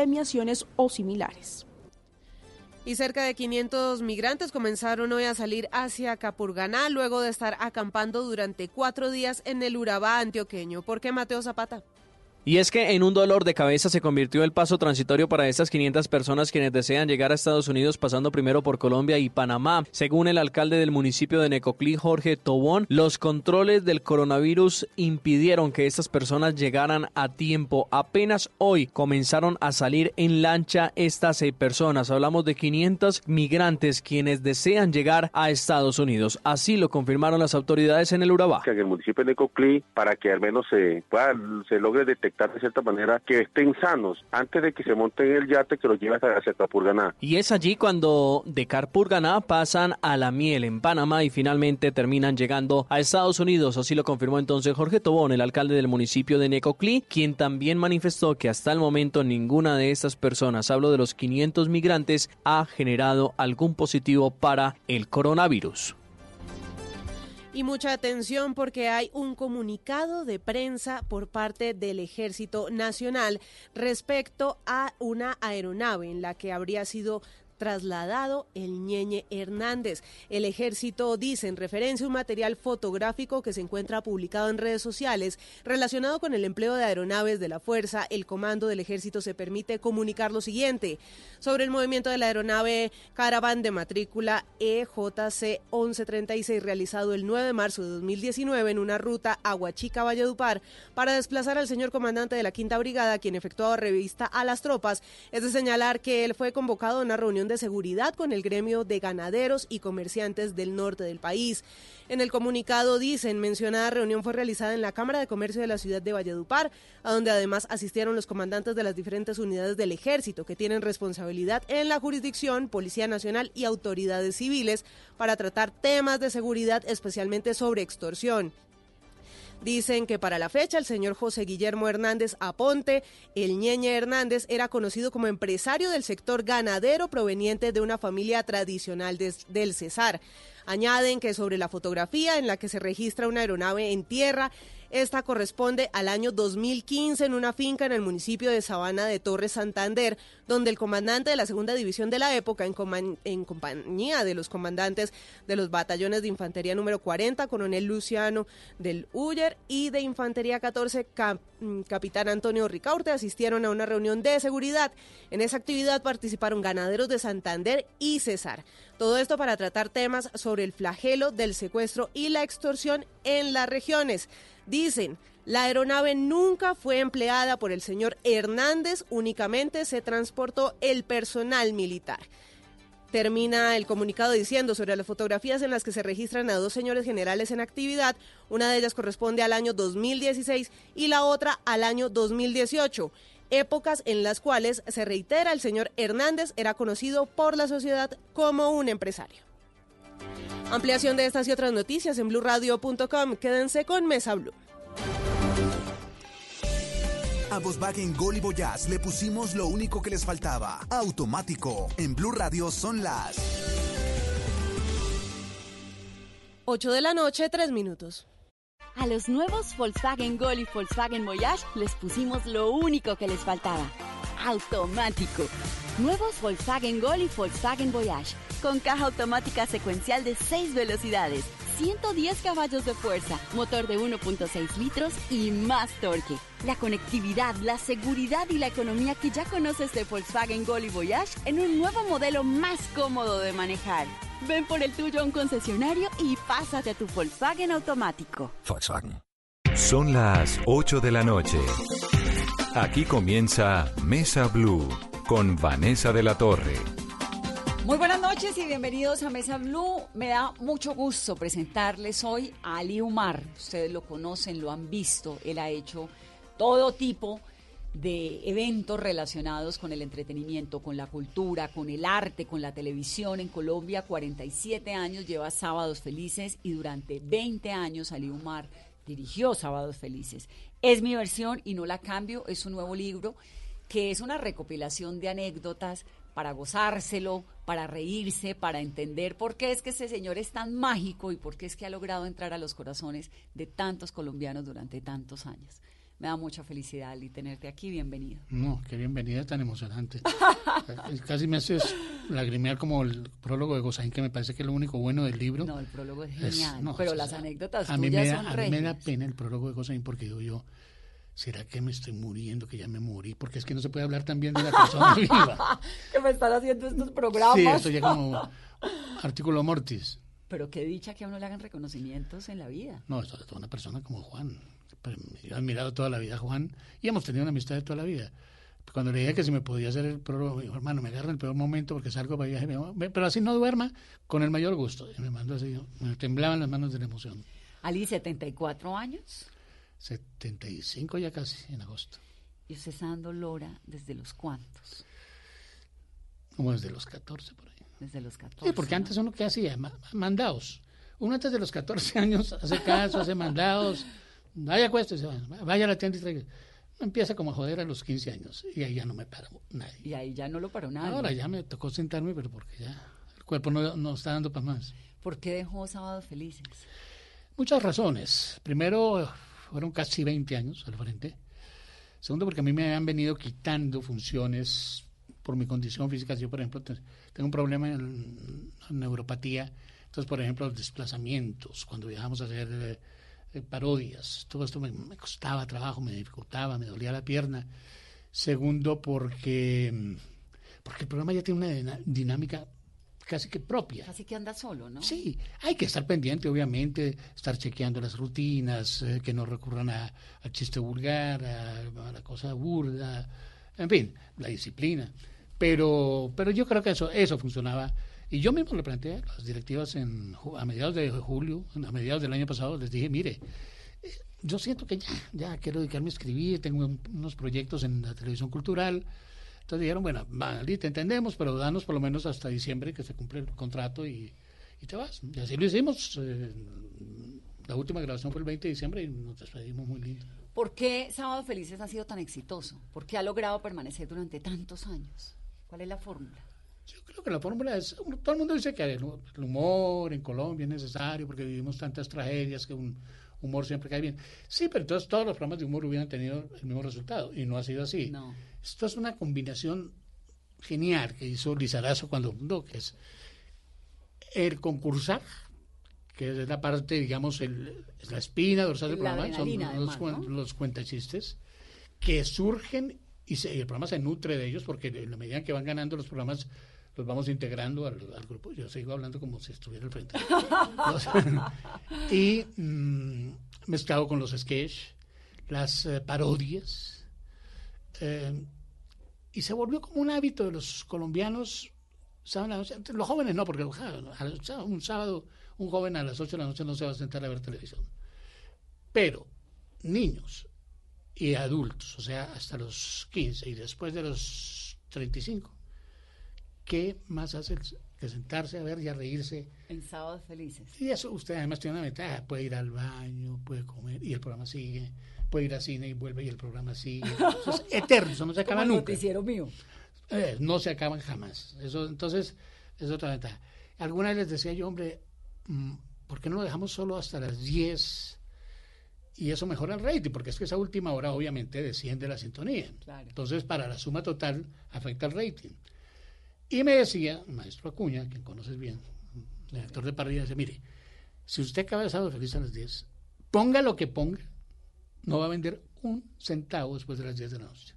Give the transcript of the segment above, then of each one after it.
premiaciones o similares. Y cerca de 500 migrantes comenzaron hoy a salir hacia Capurganá luego de estar acampando durante cuatro días en el Urabá antioqueño. ¿Por qué Mateo Zapata? Y es que en un dolor de cabeza se convirtió el paso transitorio para estas 500 personas quienes desean llegar a Estados Unidos pasando primero por Colombia y Panamá. Según el alcalde del municipio de Necoclí, Jorge Tobón, los controles del coronavirus impidieron que estas personas llegaran a tiempo. Apenas hoy comenzaron a salir en lancha estas seis personas. Hablamos de 500 migrantes quienes desean llegar a Estados Unidos. Así lo confirmaron las autoridades en el Urabá. En el municipio de Necoclí, para que al menos se, se logre detectar de cierta manera que estén sanos antes de que se monten el yate que los lleve hacia Carpurganá. Y es allí cuando de Carpurganá pasan a la miel en Panamá y finalmente terminan llegando a Estados Unidos. Así lo confirmó entonces Jorge Tobón, el alcalde del municipio de Necoclí, quien también manifestó que hasta el momento ninguna de estas personas, hablo de los 500 migrantes, ha generado algún positivo para el coronavirus. Y mucha atención porque hay un comunicado de prensa por parte del Ejército Nacional respecto a una aeronave en la que habría sido trasladado el Ñeñe Hernández. El ejército dice en referencia a un material fotográfico que se encuentra publicado en redes sociales relacionado con el empleo de aeronaves de la Fuerza, el comando del ejército se permite comunicar lo siguiente sobre el movimiento de la aeronave Caravan de matrícula EJC 1136 realizado el 9 de marzo de 2019 en una ruta Aguachica-Valledupar para desplazar al señor comandante de la Quinta Brigada, quien efectuaba revista a las tropas. Es de señalar que él fue convocado a una reunión de seguridad con el gremio de ganaderos y comerciantes del norte del país. En el comunicado dicen, mencionada reunión fue realizada en la Cámara de Comercio de la ciudad de Valledupar, a donde además asistieron los comandantes de las diferentes unidades del ejército que tienen responsabilidad en la jurisdicción, Policía Nacional y autoridades civiles para tratar temas de seguridad, especialmente sobre extorsión. Dicen que para la fecha el señor José Guillermo Hernández Aponte, el Ñeñe Hernández, era conocido como empresario del sector ganadero proveniente de una familia tradicional del Cesar. Añaden que sobre la fotografía en la que se registra una aeronave en tierra, esta corresponde al año 2015 en una finca en el municipio de Sabana de Torres Santander, donde el comandante de la segunda división de la época, en, compañía de los comandantes de los batallones de infantería número 40, coronel Luciano del Uller, y de infantería 14, mm, capitán Antonio Ricaurte, asistieron a una reunión de seguridad. En esa actividad participaron ganaderos de Santander y Cesar. Todo esto para tratar temas sobre el flagelo del secuestro y la extorsión en las regiones. Dicen, la aeronave nunca fue empleada por el señor Hernández, únicamente se transportó el personal militar. Termina el comunicado diciendo sobre las fotografías en las que se registran a dos señores generales en actividad, una de ellas corresponde al año 2016 y la otra al año 2018, épocas en las cuales se reitera el señor Hernández era conocido por la sociedad como un empresario. Ampliación de estas y otras noticias en blurradio.com. Quédense con Mesa Blue. A Volkswagen Gol y Voyage le pusimos lo único que les faltaba. Automático. En Blue Radio son las 8 de la noche, 3 minutos. A los nuevos Volkswagen Gol y Volkswagen Voyage les pusimos lo único que les faltaba. Automático. Nuevos Volkswagen Gol y Volkswagen Voyage con caja automática secuencial de 6 velocidades, 110 caballos de fuerza, motor de 1.6 litros y más torque. La conectividad, la seguridad y la economía que ya conoces de Volkswagen Gol y Voyage en un nuevo modelo más cómodo de manejar. Ven por el tuyo a un concesionario y pásate a tu Volkswagen automático. Volkswagen. Son las 8 de la noche. Aquí comienza Mesa Blue con Vanessa de la Torre. Muy buenas noches y bienvenidos a Mesa Blue. Me da mucho gusto presentarles hoy a Ali Umar. Ustedes lo conocen, lo han visto. Él ha hecho todo tipo de eventos relacionados con el entretenimiento, con la cultura, con el arte, con la televisión en Colombia. 47 años lleva Sábados Felices y durante 20 años Ali Umar dirigió Sábados Felices. Es mi versión y no la cambio, es un nuevo libro que es una recopilación de anécdotas para gozárselo, para reírse, para entender por qué es que ese señor es tan mágico y por qué es que ha logrado entrar a los corazones de tantos colombianos durante tantos años. Me da mucha felicidad, Ali, tenerte aquí. Bienvenido. No, qué bienvenida tan emocionante. Casi me haces lagrimear como el prólogo de Gozaín, que me parece que es lo único bueno del libro. No, el prólogo es genial. no, pero o sea, las anécdotas a mí tuyas me da, son A mí me da pena el prólogo de Gozaín porque digo yo, ¿será que me estoy muriendo, que ya me morí? Porque es que no se puede hablar también de una persona viva. que me están haciendo estos programas. Sí, esto ya como artículo mortis. Pero qué dicha que a uno le hagan reconocimientos en la vida. No, esto es una persona como Juan. Pues, Yo he admirado toda la vida a Juan y hemos tenido una amistad de toda la vida. Cuando le dije que si me podía hacer el prólogo, me dijo, hermano, me agarra en el peor momento porque salgo para viaje, pero así no duerma, con el mayor gusto. Y me mandó así, me temblaban las manos de la emoción. Ali, 74 años 75 ya casi, en agosto. y usted está dando Lora desde los cuantos. Como desde los 14 por ahí. Desde los 14. Sí, porque ¿no? antes uno que hacía, Ma- mandados. Uno antes de los 14 años hace caso, hace mandados. Vaya acuéstese, vaya a la tienda y traiga. Empieza como a joder a los 15 años y ahí ya no me para nadie. Y ahí ya no lo paró nadie. Ahora ya me tocó sentarme, pero porque ya el cuerpo no, no está dando para más. ¿Por qué dejó Sábados Felices? Muchas razones. Primero, fueron casi 20 años al frente. Segundo, porque a mí me han venido quitando funciones por mi condición física. Yo, por ejemplo, te- tengo un problema en, en neuropatía. Entonces, por ejemplo, los desplazamientos, cuando viajamos a hacer eh, parodias, todo esto me, me costaba trabajo, me dificultaba, me dolía la pierna. Segundo, porque, mm, porque el programa ya tiene una dinámica casi que propia. Así que anda solo, ¿no? Sí, hay que estar pendiente, obviamente, estar chequeando las rutinas, eh, que no recurran a- chiste vulgar, a, a la cosa burda, en fin, la disciplina. Pero, pero yo creo que eso, eso funcionaba. Y yo mismo le planteé a las directivas en, a mediados de julio, a mediados del año pasado, les dije, mire, eh, yo siento que ya, ya quiero dedicarme a escribir, tengo un- unos proyectos en la televisión cultural. Entonces dijeron, bueno, vale, te entendemos, pero danos por lo menos hasta diciembre que se cumple el contrato y, y te vas. Y así lo hicimos. eh, la última grabación fue el 20 de diciembre y nos despedimos muy lindo. ¿Por qué Sábados Felices ha sido tan exitoso? ¿Por qué ha logrado permanecer durante tantos años? ¿Cuál es la fórmula? Yo creo que la fórmula es, todo el mundo dice que el, el humor en Colombia es necesario porque vivimos tantas tragedias que un humor siempre cae bien. Sí, pero entonces todos los programas de humor hubieran tenido el mismo resultado y no ha sido así. No. Esto es una combinación genial que hizo Lizarazo cuando fundó, que es el concursar, que es la parte, digamos, el, es la espina dorsal del programa, son los, además, cuen- ¿no? los cuentachistes, que surgen y, se- y el programa se nutre de ellos porque en la medida que van ganando los programas los vamos integrando al, al grupo. Yo sigo hablando como si estuviera al frente. y mm, mezclado con los sketch, las eh, parodias. eh, y se volvió como un hábito de los colombianos. ¿saben? Los jóvenes no, porque un sábado un joven a las 8 de la noche no se va a sentar a ver televisión. Pero niños y adultos, o sea, hasta los 15 y después de los 35, ¿qué más hace que sentarse a ver y a reírse? En Sábados Felices. Y eso usted además tiene una ventaja, puede ir al baño, puede comer y el programa sigue, puede ir al cine y vuelve y el programa sigue. Eso es eterno, eso no se acaba Como nunca. noticiero mío. Eh, no se acaban jamás. Eso, entonces, es otra ventaja. Alguna vez les decía yo, hombre, mm, ¿por qué no lo dejamos solo hasta las 10? Y eso mejora el rating, porque es que esa última hora obviamente desciende la sintonía. Claro. Entonces, para la suma total, afecta el rating. Y me decía, maestro Acuña, quien conoces bien, el director de parrilla, dice, mire, si usted acaba de sábado feliz a las 10, ponga lo que ponga, no va a vender un centavo después de las 10 de la noche.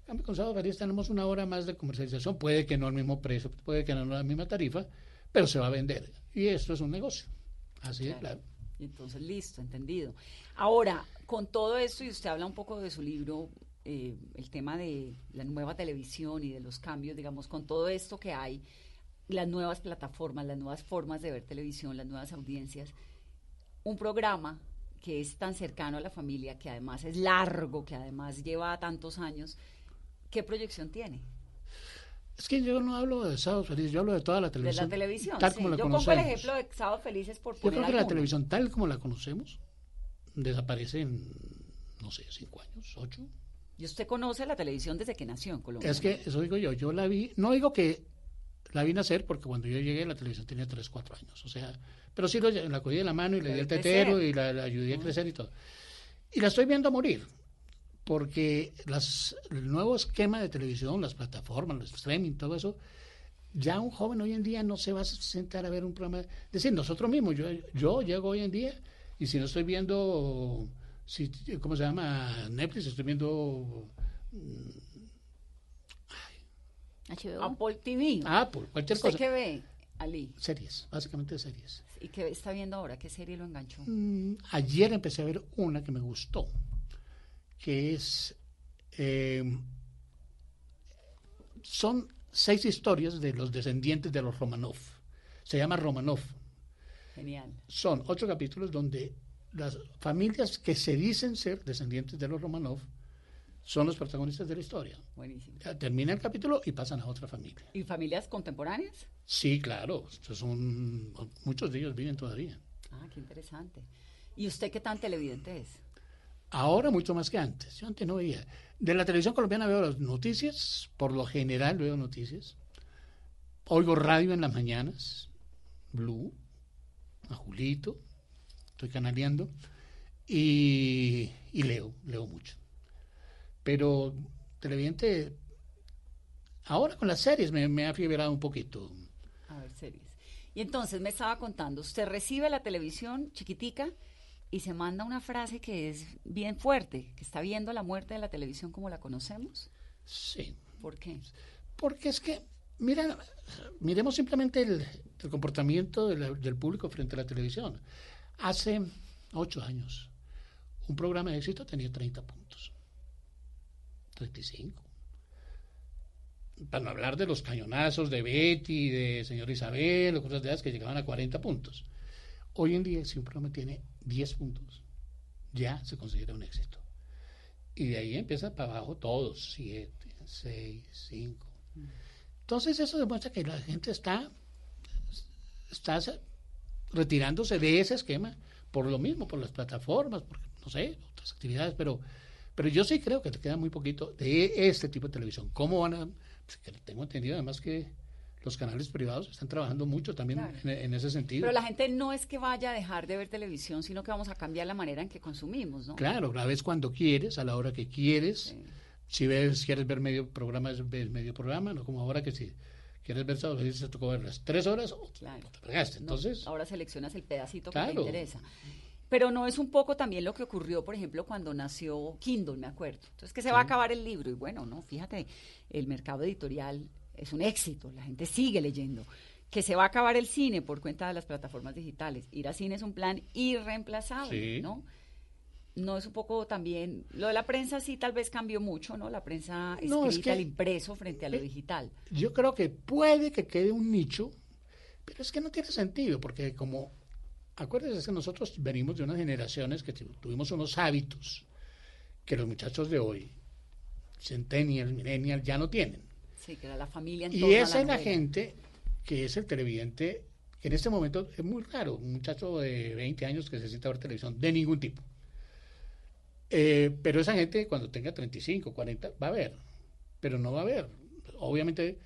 En cambio, con sábado feliz tenemos una hora más de comercialización, puede que no al mismo precio, puede que no a la misma tarifa, pero se va a vender. Y esto es un negocio. Así de claro. Y entonces, listo, entendido. Ahora, con todo esto, y usted habla un poco de su libro, eh, el tema de la nueva televisión y de los cambios, digamos, con todo esto que hay, las nuevas plataformas, las nuevas formas de ver televisión, las nuevas audiencias, un programa que es tan cercano a la familia, que además es largo, que además lleva tantos años, ¿qué proyección tiene? Es que yo no hablo de sábados felices, yo hablo de toda la De televisión. la televisión. Tal sí. como la Yo conocemos. pongo el ejemplo de Sábado Felices por Yo poner creo que la televisión tal como la conocemos desaparece en, no sé, cinco años, ocho. Y usted conoce la televisión desde que nació en Colombia. Es que eso digo yo, yo la vi, no digo que la vi nacer porque cuando yo llegué la televisión tenía tres, cuatro años, o sea, pero sí lo, la cogí de la mano y le di el tetero crecer. y la, la ayudé a crecer y todo. Y la estoy viendo morir. porque las, el nuevo esquema de televisión, las plataformas, los streaming, todo eso, ya un joven hoy en día no se va a sentar a ver un programa. Es decir, nosotros mismos, yo, yo llego hoy en día y si no estoy viendo, si, ¿cómo se llama? Netflix, estoy viendo HBO. Apple TV. Apple, cualquier ¿Usted cosa. qué ve, Ali? Series, básicamente series. ¿Y qué está viendo ahora? ¿Qué serie lo enganchó? Mm, ayer empecé a ver una que me gustó, que es... eh, son seis historias de los descendientes de los Romanov. Se llama Romanov. Genial. Son ocho capítulos donde las familias que se dicen ser descendientes de los Romanov son los protagonistas de la historia. Buenísimo. Termina el capítulo y pasan a otra familia. ¿Y familias contemporáneas? Sí, claro. Son, muchos de ellos viven todavía. Ah, qué interesante. ¿Y usted qué tan televidente es? Ahora mucho más que antes. Yo antes no veía. De la televisión colombiana veo las noticias, por lo general veo noticias. Oigo radio en las mañanas, Blue, a Julito, estoy canaleando, y, y leo, leo mucho. Pero televidente, ahora con las series me, me ha fiebrado un poquito. A ver, series. Y entonces me estaba contando, usted recibe la televisión chiquitica y se manda una frase que es bien fuerte, que está viendo la muerte de la televisión como la conocemos. Sí. ¿Por qué? Porque es que, mira, miremos simplemente el, el comportamiento de la- del público frente a la televisión. Hace ocho años, un programa de éxito tenía 30 puntos. 35. Para no hablar de los cañonazos de Betty, de señor Isabel, o cosas de esas que llegaban a 40 puntos. Hoy en día, si un programa tiene 10 puntos, ya se considera un éxito. Y de ahí empieza para abajo todos, 7, 6, 5. Entonces eso demuestra que la gente está, está retirándose de ese esquema por lo mismo, por las plataformas, por, no sé, otras actividades, pero, pero yo sí creo que te queda muy poquito de este tipo de televisión. ¿Cómo van a...? pues, que tengo entendido además que los canales privados están trabajando mucho también Claro. en, en ese sentido. Pero la gente no es que vaya a dejar de ver televisión, sino que vamos a cambiar la manera en que consumimos, ¿no? Claro, la ves cuando quieres, a la hora que quieres. Si ves, quieres ver medio programa, ves medio programa, no como ahora que si quieres ver sábado, dices, te tocó ver las tres horas, o Claro. te. No, Entonces, ahora seleccionas el pedacito que te interesa. Pero no es un poco también lo que ocurrió, por ejemplo, cuando nació Kindle, me acuerdo. Entonces, que se va a acabar el libro. Y bueno, no, fíjate, el mercado editorial es un éxito, la gente sigue leyendo. Que se va a acabar el cine por cuenta de las plataformas digitales. Ir a cine es un plan irreemplazable, Sí. ¿no? No es un poco también. Lo de la prensa sí tal vez cambió mucho, ¿no? La prensa escrita, No, es que- el impreso frente a lo digital. yo creo que puede que quede un nicho, pero es que no tiene sentido, porque como, acuérdense que nosotros venimos de unas generaciones que tu- tuvimos unos hábitos que los muchachos de hoy, centennial, millennial, ya no tienen. Sí, que era la familia en Y esa es la novela. gente que es el televidente, que en este momento es muy raro, un muchacho de 20 años que se sienta a ver televisión de ningún tipo. Eh, pero esa gente cuando tenga 35, 40 va a ver, pero no va a ver. Obviamente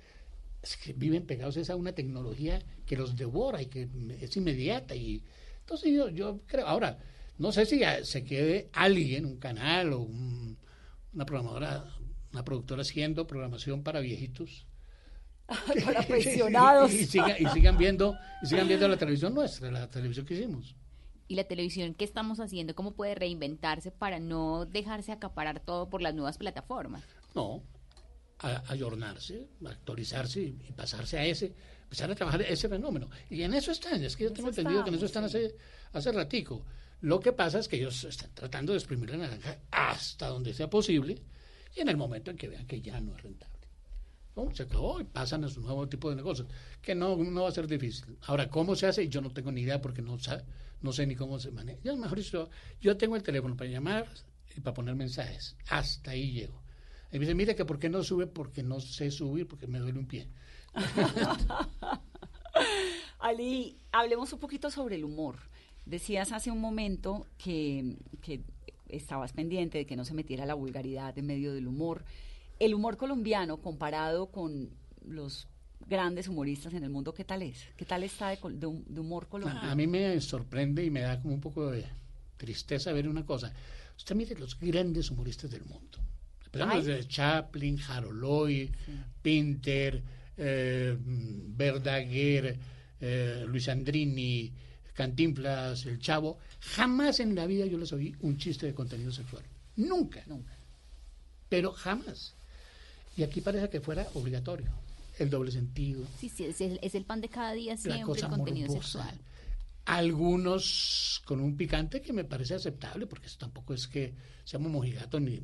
es que viven pegados a una tecnología que los devora y que es inmediata. y Entonces yo, yo creo, ahora, no sé si se quede alguien, un canal o un- una programadora, una productora haciendo programación para viejitos Para pensionados. y, sigan, y sigan viendo y sigan viendo la televisión nuestra, la televisión que hicimos. Y la televisión qué estamos haciendo, cómo puede reinventarse para no dejarse acaparar todo por las nuevas plataformas. No, ayornarse, actualizarse y, y pasarse a ese, empezar a trabajar ese fenómeno. Y en eso están, es que yo tengo eso entendido que en eso están hace, hace ratico. Lo que pasa es que ellos están tratando de exprimir la naranja hasta donde sea posible y en el momento en que vean que ya no es rentable. ¿no? Se acabó y pasan a su nuevo tipo de negocios, que no, no va a ser difícil. Ahora, ¿cómo se hace? Yo no tengo ni idea porque no, sa- no sé ni cómo se maneja. Yo, mejor dicho, yo tengo el teléfono para llamar y para poner mensajes. Hasta ahí llego. Y me dice, mire que por qué no sube, porque no sé subir, porque me duele un pie. Ali, hablemos un poquito sobre el humor. Decías hace un momento que, que estabas pendiente de que no se metiera la vulgaridad en medio del humor. El humor colombiano comparado con los grandes humoristas en el mundo, ¿qué tal es? ¿Qué tal está de, de de humor colombiano? A, a mí me sorprende y me da como un poco de tristeza ver una cosa. Usted mire los grandes humoristas del mundo. Empezamos desde Chaplin, Harold Lloyd, Pinter, eh, Verdaguer, eh, Luis Andrini, Cantinflas, El Chavo. Jamás en la vida yo les oí un chiste de contenido sexual. Nunca. Nunca. Pero jamás. Y aquí parece que fuera obligatorio. El doble sentido, Sí, sí, es el, es el pan de cada día la siempre cosa el contenido morbosa. sexual. Algunos con un picante que me parece aceptable, porque eso tampoco es que seamos mojigatos ni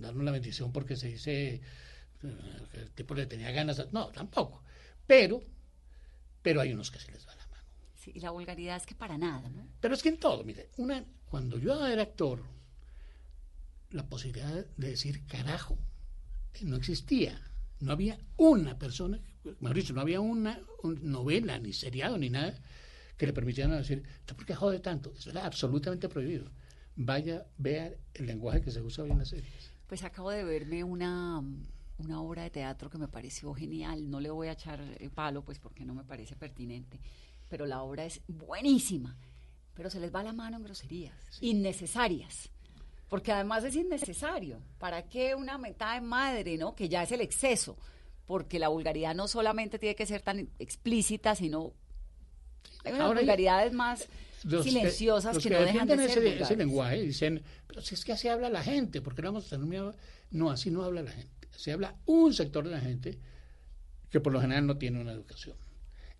darnos la bendición porque se dice eh, que el tipo le tenía ganas. No, tampoco. Pero, pero hay unos que se les va la mano. Sí, y la vulgaridad es que para nada, ¿no? Pero es que en todo, mire, una, cuando yo era actor, la posibilidad de decir carajo no existía. No había una persona, mejor dicho, no había una un- novela, ni seriado, ni nada que le permitieran decir, ¿usted por qué jode tanto? Eso era absolutamente prohibido. Vaya, vea el lenguaje que se usa hoy en las series. Pues acabo de verme una, una obra de teatro que me pareció genial. No le voy a echar eh, palo, pues porque no me parece pertinente. Pero la obra es buenísima. Pero se les va la mano en groserías. Innecesarias. Porque además es innecesario. ¿Para qué una mentada de madre, no? Que ya es el exceso. Porque la vulgaridad no solamente tiene que ser tan explícita, sino. Hay unas Ahora, vulgaridades más Los silenciosas los que, no dejan de ser ese, ese lenguaje dicen, pero si es que así habla la gente, ¿por qué no vamos a tener miedo? No, así no habla la gente. Se habla un sector de la gente que por lo general no tiene una educación.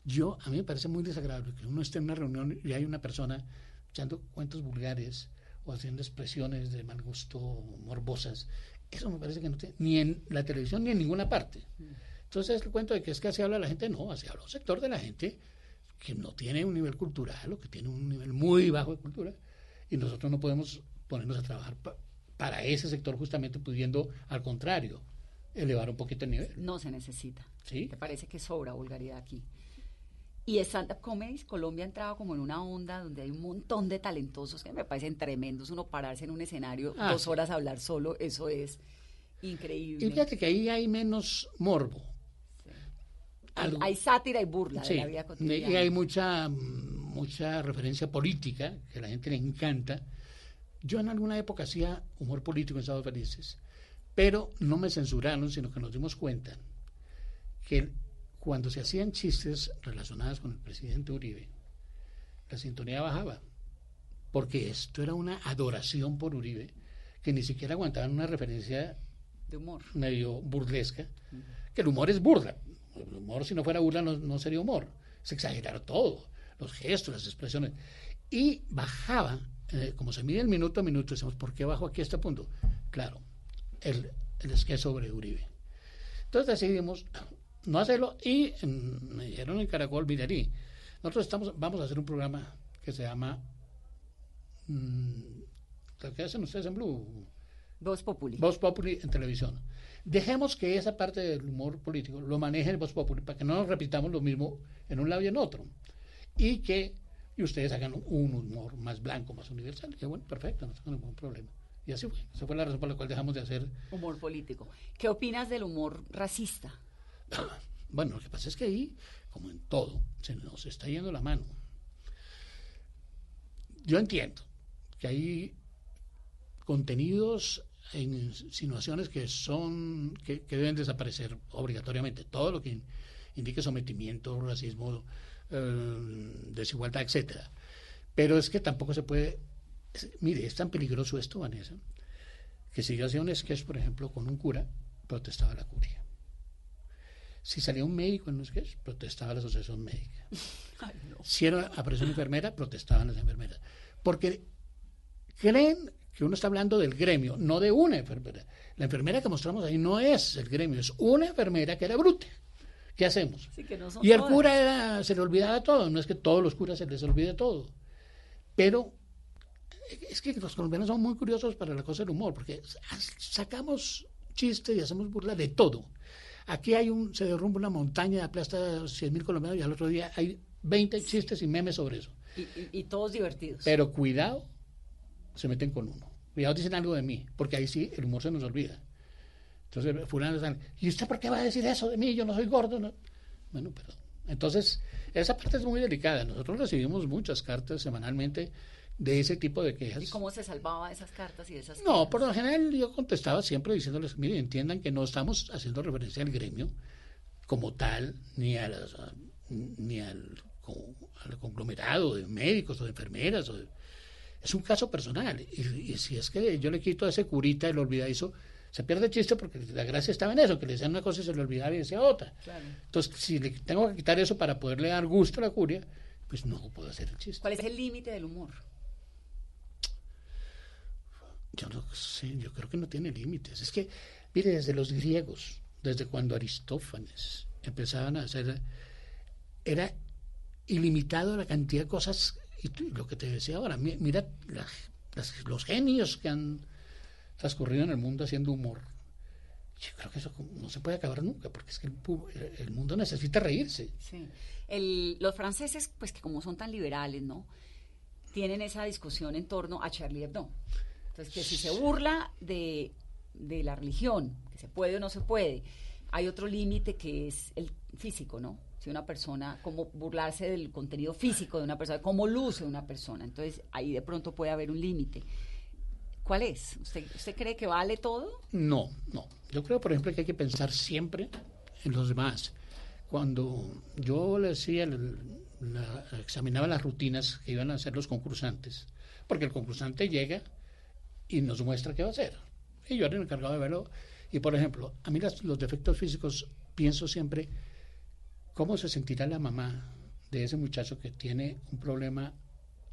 Yo, a mí me parece muy desagradable que uno esté en una reunión y hay una persona echando cuentos vulgares o haciendo expresiones de mal gusto morbosas. Eso me parece que no tiene ni en la televisión ni en ninguna parte. Entonces el cuento de que es que así habla la gente, no, así habla un sector de la gente que no tiene un nivel cultural o que tiene un nivel muy bajo de cultura y nosotros no podemos ponernos a trabajar pa- para ese sector justamente pudiendo, al contrario, elevar un poquito el nivel. No se necesita. ¿Sí? ¿Te parece que sobra vulgaridad aquí? Y stand-up comedies, Colombia ha entrado como en una onda donde hay un montón de talentosos que me parecen tremendos. Uno pararse en un escenario Ah, dos sí. horas a hablar solo, eso es increíble. Y fíjate que ahí hay menos morbo. Algo- Hay sátira y burla Sí, de la vida y cotidiana. hay mucha, mucha referencia política que a la gente le encanta. Yo en alguna época hacía humor político en Estados Felices, pero no me censuraron, sino que nos dimos cuenta que cuando se hacían chistes relacionados con el presidente Uribe, la sintonía bajaba, porque esto era una adoración por Uribe, que ni siquiera aguantaban una referencia de humor. medio burlesca, que el humor es burla. El humor, si no fuera burla, no, no sería humor. Es exagerar todo, los gestos, las expresiones. Y bajaba, eh, como se mide el minuto a minuto, decimos, ¿por qué bajo aquí a este punto? Claro, el, el sketch sobre Uribe. Entonces decidimos no hacerlo y mm, me dijeron en Caracol, Virarí, nosotros estamos, vamos a hacer un programa que se llama, mm, ¿lo que hacen ustedes en Blue? Voz Populi. Voz Populi en televisión. Dejemos que esa parte del humor político lo maneje el Voz Populi para que no nos repitamos lo mismo en un lado y en otro. Y que y ustedes hagan un humor más blanco, más universal. Y bueno, perfecto, no tengo ningún problema. Y así fue. Esa fue la razón por la cual dejamos de hacer. Humor político. ¿Qué opinas del humor racista? Bueno, lo que pasa es que ahí, como en todo, se nos está yendo la mano. Yo entiendo que hay contenidos e insinuaciones que son que, deben desaparecer obligatoriamente. Todo lo que in- indique sometimiento, racismo, eh, desigualdad, etcétera. Pero es que tampoco se puede. mire, es tan peligroso esto, Vanessa, que si yo hacía un sketch, por ejemplo, con un cura, protestaba la curia. Si salía un médico en un sketch, protestaba la asociación médica. Si era apareció una enfermera, protestaban las enfermeras. Porque creen que uno está hablando del gremio, no de una enfermera. La enfermera que mostramos ahí no es el gremio, es una enfermera que era bruta. ¿Qué hacemos? Sí, que no son Y el todas. cura era- se le olvidaba todo, no es que todos los curas se les olvide todo. Pero es que los colombianos son muy curiosos para la cosa del humor, porque sacamos chistes y hacemos burla de todo. Aquí hay un, se derrumba una montaña, aplasta 100 mil colombianos y al otro día hay 20 chistes y memes sobre eso. Y, y- y todos divertidos. Pero cuidado, se meten con uno. Cuidado, dicen algo de mí, porque ahí sí el humor se nos olvida. Entonces, fulano sale, ¿y usted por qué va a decir eso de mí? Yo no soy gordo. ¿no?". Bueno, pero entonces, esa parte es muy delicada. Nosotros recibimos muchas cartas semanalmente de ese tipo de quejas. ¿Y cómo se salvaba esas cartas y esas No, quejas? por lo general yo contestaba siempre diciéndoles, miren, entiendan que no estamos haciendo referencia al gremio como tal, ni, a las, a- ni al, co- al conglomerado de médicos o de enfermeras. o de- es un caso personal. Y, y si es que yo le quito a ese curita el olvidadizo, se pierde el chiste porque la gracia estaba en eso, que le decían una cosa y se le olvidaba y decía otra. Claro. Entonces, si le tengo que quitar eso para poderle dar gusto a la curia, pues no puedo hacer el chiste. ¿Cuál es el límite del humor? Yo no sé, yo creo que no tiene límites. Es que, mire, desde los griegos, desde cuando Aristófanes empezaban a hacer, era ilimitado la cantidad de cosas, y lo que te decía ahora, mi- mira los genios que han transcurrido en el mundo haciendo humor. Yo creo que eso no se puede acabar nunca, porque es que el, el mundo necesita reírse. El- los franceses, pues que como son tan liberales, ¿no? Tienen esa discusión en torno a Charlie Hebdo. Entonces, que si se burla de, de la religión, que se puede o no se puede, hay otro límite que es el físico, ¿no? Si una persona, cómo burlarse del contenido físico de una persona, cómo luce una persona. Entonces, ahí de pronto puede haber un límite. ¿Cuál es? ¿Usted, ¿Usted cree que vale todo? No, no. Yo creo, por ejemplo, que hay que pensar siempre en los demás. Cuando yo le decía, examinaba las rutinas que iban a hacer los concursantes, porque el concursante llega y nos muestra qué va a hacer. Y yo era el encargado de verlo. Y, por ejemplo, a mí las- los defectos físicos, pienso siempre, ¿cómo se sentirá la mamá de ese muchacho que tiene un problema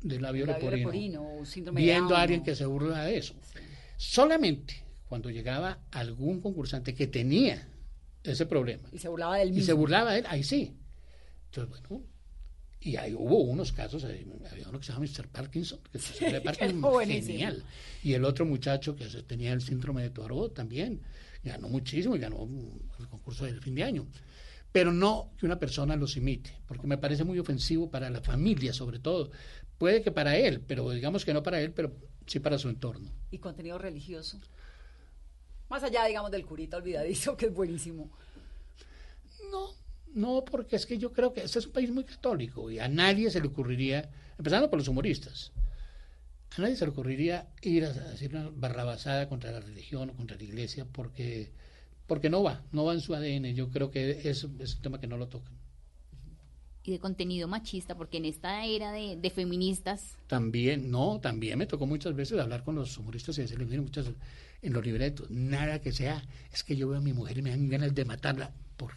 de labio, Labio leporino, leporino o síndrome de viendo Down, a alguien que se burla de eso? Solamente cuando llegaba algún concursante que tenía ese problema Y se burlaba del y mismo. se burlaba de él, ahí sí. Entonces, bueno, y ahí hubo unos casos, había uno que se llama Mr. Parkinson, que se llama Parkinson, genial. Y el otro muchacho que tenía el síndrome de Tuaró también, ganó muchísimo y ganó el concurso del fin de año. Pero no que una persona los imite, porque me parece muy ofensivo para la familia, sobre todo. Puede que para él, pero digamos que no para él, pero sí para su entorno. y contenido religioso. Más allá, digamos, del curita olvidadizo, que es buenísimo. No, no, porque es que yo creo que este es un país muy católico y a nadie se le ocurriría, empezando por los humoristas, a nadie se le ocurriría ir a decir una barrabasada contra la religión o contra la iglesia porque, porque no va, no va en su ADN. Yo creo que es, es un tema que no lo tocan. Y de contenido machista, porque en esta era de, de feministas, También, no, también me tocó muchas veces hablar con los humoristas y decirles, miren, muchas en los libretos, nada que sea, es que yo veo a mi mujer y me dan ganas de matarla. ¿Por,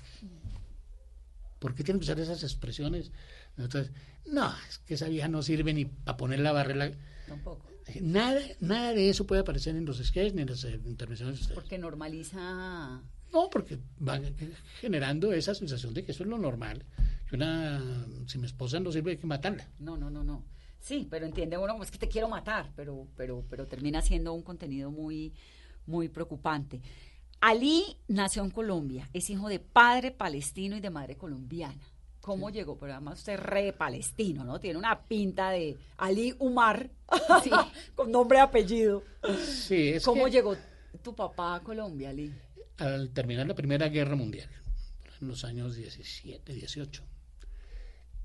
¿por qué tienen que usar esas expresiones? Entonces, no, es que esa vieja no sirve ni para poner la barrera. Tampoco. Nada, nada de eso puede aparecer en los sketches ni en las eh, intervenciones de ustedes. Porque normaliza. No, porque van generando esa sensación de que eso es lo normal. Que una, si mi esposa no sirve, hay que matarla. No, no, no, no. Sí, pero entiende uno, es que te quiero matar, pero, pero, pero termina siendo un contenido muy, muy preocupante. Ali nació en Colombia, es hijo de padre palestino y de madre colombiana. ¿Cómo llegó? Pero además usted es re palestino, ¿no? Tiene una pinta de Ali Umar, con nombre y apellido. Sí, es ¿Cómo que- llegó tu papá a Colombia, Ali? al terminar la Primera Guerra Mundial, en los años 17, 18.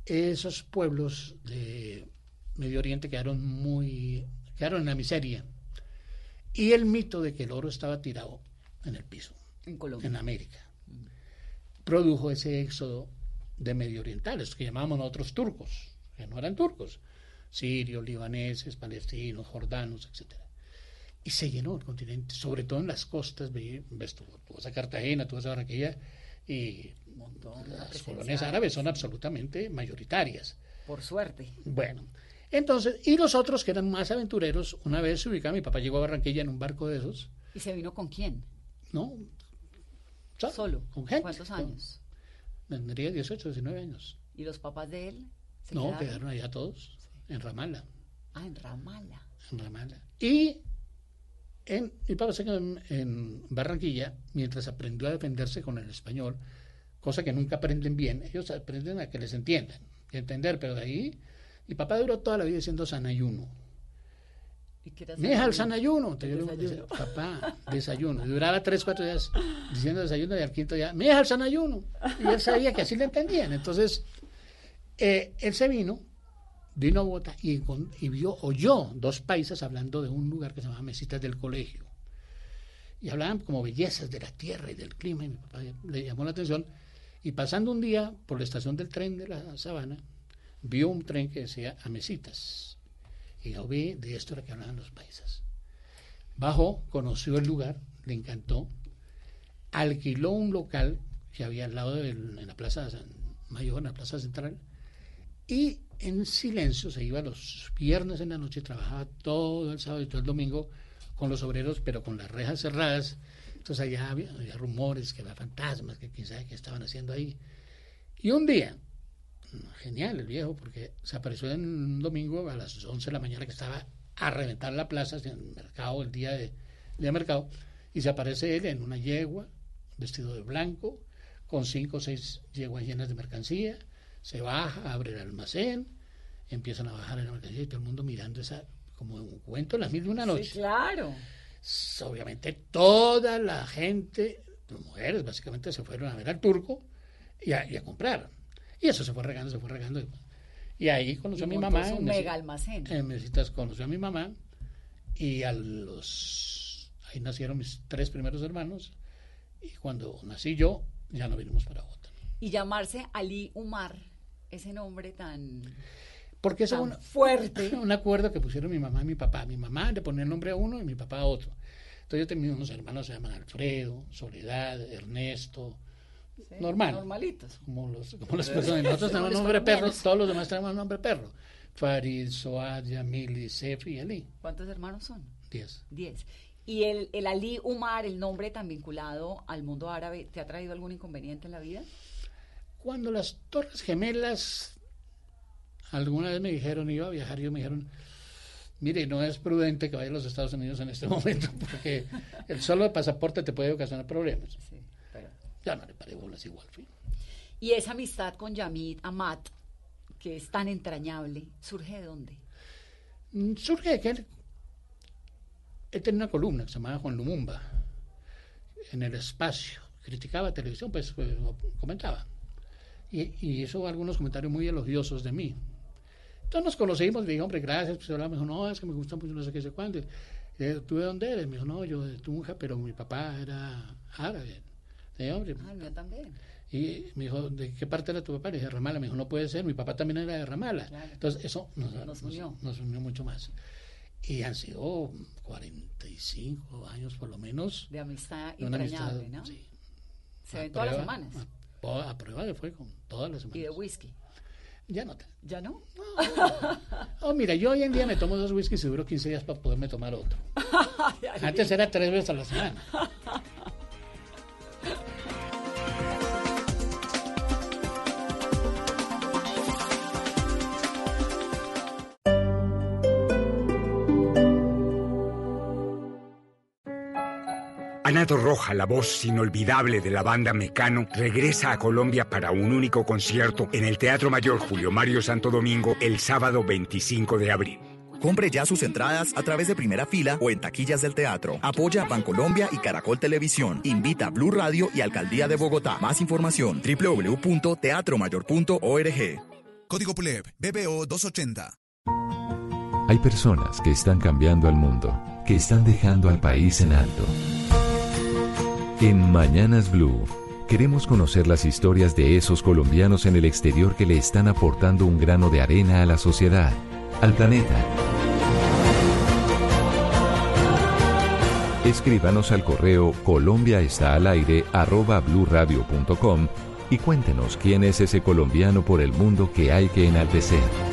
Esos pueblos de Medio Oriente quedaron muy, quedaron en la miseria. Y el mito de que el oro estaba tirado en el piso, En Colombia. en América, produjo ese éxodo de medio orientales, que llamábamos nosotros turcos, que no eran turcos, sirios, libaneses, palestinos, jordanos, etcétera y se llenó el continente, sobre todo en las costas, ve- ves tú, tú vas a Cartagena, tú vas a Barranquilla, y las colonias árabes son absolutamente mayoritarias. Por suerte. Bueno, entonces, y los otros que eran más aventureros, una vez se ubicaban, mi papá llegó a Barranquilla en un barco de esos, ¿Y se vino con quién? ¿No? Solo, Solo. con gente. ¿Cuántos con- años? Tendría 18, 19 años. ¿Y los papás de él? se No, quedaron? quedaron allá todos, en Ramallah. Ah, en Ramala. en Ramallah. Y en, mi papá se quedó en, en Barranquilla mientras aprendió a defenderse con el español, cosa que nunca aprenden bien. Ellos aprenden a que les entiendan y entender, pero de ahí mi papá duró toda la vida diciendo sanayuno. ¿Y qué el sanayuno. Entonces yo le Desayuno. decía, papá, desayuno. Y duraba tres, cuatro días diciendo desayuno y al quinto día, mija, el sanayuno. Y él sabía que así le entendían. Entonces, eh, él se vino vino a Bogotá y, con- y vio, oyó dos paisas hablando de un lugar que se llama Mesitas del Colegio. Y hablaban como bellezas de la tierra y del clima. Y mi papá le llamó la atención. Y pasando un día por la estación del tren de la Sabana, vio un tren que decía a Mesitas. Y yo vi, de esto era que hablaban los paisas. Bajó, conoció el lugar, le encantó, alquiló un local que había al lado del- en la Plaza Mayor, en la Plaza Central, y en silencio se iba los viernes en la noche, trabajaba todo el sábado y todo el domingo con los obreros, pero con las rejas cerradas. Entonces allá había, había rumores, que había fantasmas, que quién sabe qué estaban haciendo ahí. Y un día, genial el viejo, porque se apareció en un domingo a las 11 de la mañana que estaba a reventar la plaza, en el mercado, el día de, día de mercado, y se aparece él en una yegua, vestido de blanco, con cinco o seis yeguas llenas de mercancía, se baja, abre el almacén, empiezan a bajar en la mercancía y todo el mundo mirando esa, como un cuento, las mil de una noche. Sí, claro. Obviamente toda la gente, las mujeres básicamente se fueron a ver al turco y a, y a comprar. Y eso se fue regando, se fue regando. Y ahí conoció Y a mi mamá. su en mega almacén. En Mesitas conoció a mi mamá y a los... Ahí nacieron mis tres primeros hermanos y cuando nací yo ya no vinimos para Bogotá. Y llamarse Ali Umar, ese nombre tan... Porque es un, fuerte. un acuerdo que pusieron mi mamá y mi papá. Mi mamá le ponía el nombre a uno y mi papá a otro. Entonces yo tenía unos hermanos, se llaman Alfredo, Soledad, Ernesto, Sí, normal. Normalitos. Como, los, como las personas. Nosotros tenemos nombre perro, todos los demás tenemos nombre perro. Farid, Soad, Yamili, Sefi y Ali. ¿Cuántos hermanos son? Diez. Diez. ¿Y el, el Ali Umar, el nombre tan vinculado al mundo árabe, te ha traído algún inconveniente en la vida? Cuando las Torres Gemelas alguna vez me dijeron, iba a viajar, y me dijeron, mire, no es prudente que vaya a los Estados Unidos en este momento, porque el solo pasaporte te puede ocasionar problemas. Sí. Ya no le paré bolas igual, fui. Y esa amistad con Yamid Amat, que es tan entrañable, ¿surge de dónde? Mm, Surge de que él, él tenía una columna que se llamaba Juan Lumumba, en el espacio, criticaba televisión, pues eh, comentaba. Y, y hizo algunos comentarios muy elogiosos de mí. Entonces nos conocimos, le dije, hombre, gracias, pues hablaba, me dijo, no, es que me gusta mucho, no sé qué, sé cuándo. Y, ¿Tú de dónde eres? Me dijo, no, yo de Tunja, pero mi papá era árabe. Dije, hombre, Ah, el mío también. y me dijo, ¿de qué parte era tu papá? Le dije, Ramala. Me dijo, no puede ser, mi papá también era de Ramala. Claro. Entonces, eso nos, unió. nos unió mucho más. Y han sido 45 años por lo menos. De amistad de amistad, ¿no? sí, Se a ven todas las semanas. A, a prueba de fuego, todas las semanas. Y de whisky. Ya no. ¿Ya no? Oh, mira, yo hoy en día me tomo dos whiskies y duro 15 días para poderme tomar otro. Antes era tres veces a la semana. Ana Roja, la voz inolvidable de la banda Mecano, regresa a Colombia para un único concierto en el Teatro Mayor Julio Mario Santo Domingo el sábado 25 de abril. Compre ya sus entradas a través de primera fila o en taquillas del teatro. Apoya a Bancolombia y Caracol Televisión. Invita a Blue Radio y Alcaldía de Bogotá. Más información www.teatromayor.org. Código PULEP, BBO 280. Hay personas que están cambiando al mundo, que están dejando al país en alto. En Mañanas Blue, queremos conocer las historias de esos colombianos en el exterior que le están aportando un grano de arena a la sociedad, al planeta. Escríbanos al correo colombiaestalaire arroba bluradio.com y cuéntenos quién es ese colombiano por el mundo que hay que enaltecer.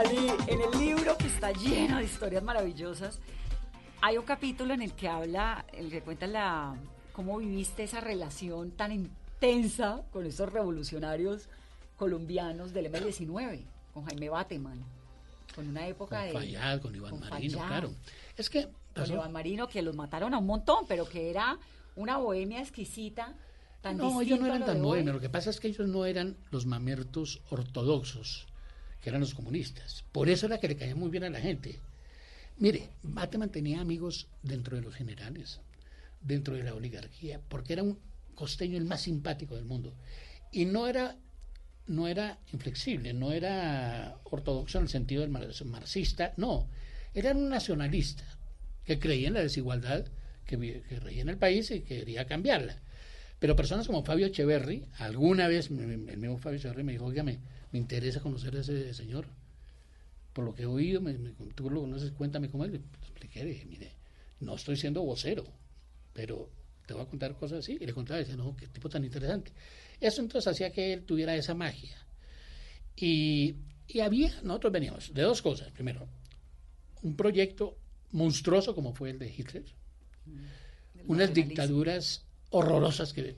En el libro que está lleno de historias maravillosas, hay un capítulo en el que habla, el que cuenta la cómo viviste esa relación tan intensa con esos revolucionarios colombianos del M19, con Jaime Bateman, con una época con de... con Iván Marino, claro. Es que... Con Iván Marino, que los mataron a un montón, pero que era una bohemia exquisita, tan No, ellos no eran tan bohemios, lo que pasa es que ellos no eran los mamertos ortodoxos, que eran los comunistas. Por eso era que le caía muy bien a la gente. Mire, Bateman tenía amigos dentro de los generales, dentro de la oligarquía, porque era un costeño el más simpático del mundo. Y no era, no era inflexible, no era ortodoxo en el sentido del marxista, no. Era un nacionalista que creía en la desigualdad que, que reía en el país y quería cambiarla. Pero personas como Fabio Echeverry, alguna vez el mismo Fabio Echeverry me dijo, oiga, me, me interesa conocer a ese señor por lo que he oído, me, tú lo conoces, cuéntame cómo es. Le expliqué, dije, mire, no estoy siendo vocero, pero te voy a contar cosas así. Y le contaba, decía, no, qué tipo tan interesante. Eso entonces hacía que él tuviera esa magia. Y, y había, nosotros veníamos de dos cosas. Primero, un proyecto monstruoso como fue el de Hitler, unas dictaduras horrorosas que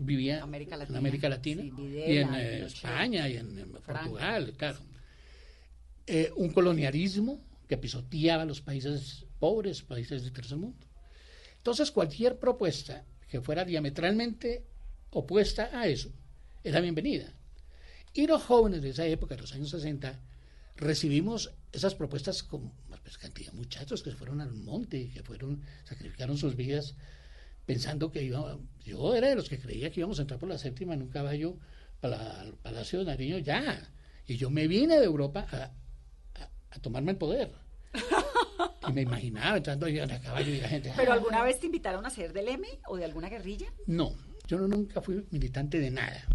vivía en América Latina y en eh, España y en, en Portugal, claro. Eh, un colonialismo que pisoteaba los países pobres, países del tercer mundo. Entonces, cualquier propuesta que fuera diametralmente opuesta a eso era bienvenida. Y los jóvenes de esa época, de los años 60, recibimos esas propuestas con pues, cantidad de muchachos que se fueron al monte, que fueron, sacrificaron sus vidas pensando que iba, yo era de los que creía que íbamos a entrar por la séptima en un caballo para el Palacio de Nariño ya. Y yo me vine de Europa a, a tomarme el poder. y me imaginaba entrando ahí a caballo y la gente. ¿Pero alguna vez te invitaron a ser del M o de alguna guerrilla? No, yo nunca fui militante de nada.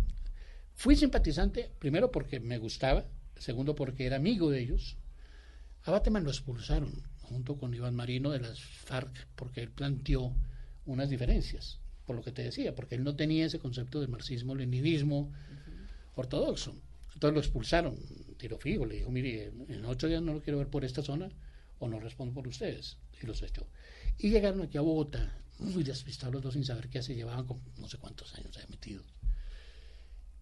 Fui simpatizante, primero porque me gustaba, segundo porque era amigo de ellos. A Bateman lo expulsaron junto con Iván Marino de las FARC porque él planteó unas diferencias, por lo que te decía, porque él no tenía ese concepto de marxismo-leninismo ortodoxo. Entonces lo expulsaron tiro fijo. Le dijo, mire, en ocho días no lo quiero ver por esta zona o no respondo por ustedes. Y los echó. Y llegaron aquí a Bogotá, muy despistados los dos sin saber qué se llevaban con no sé cuántos años se habían metido.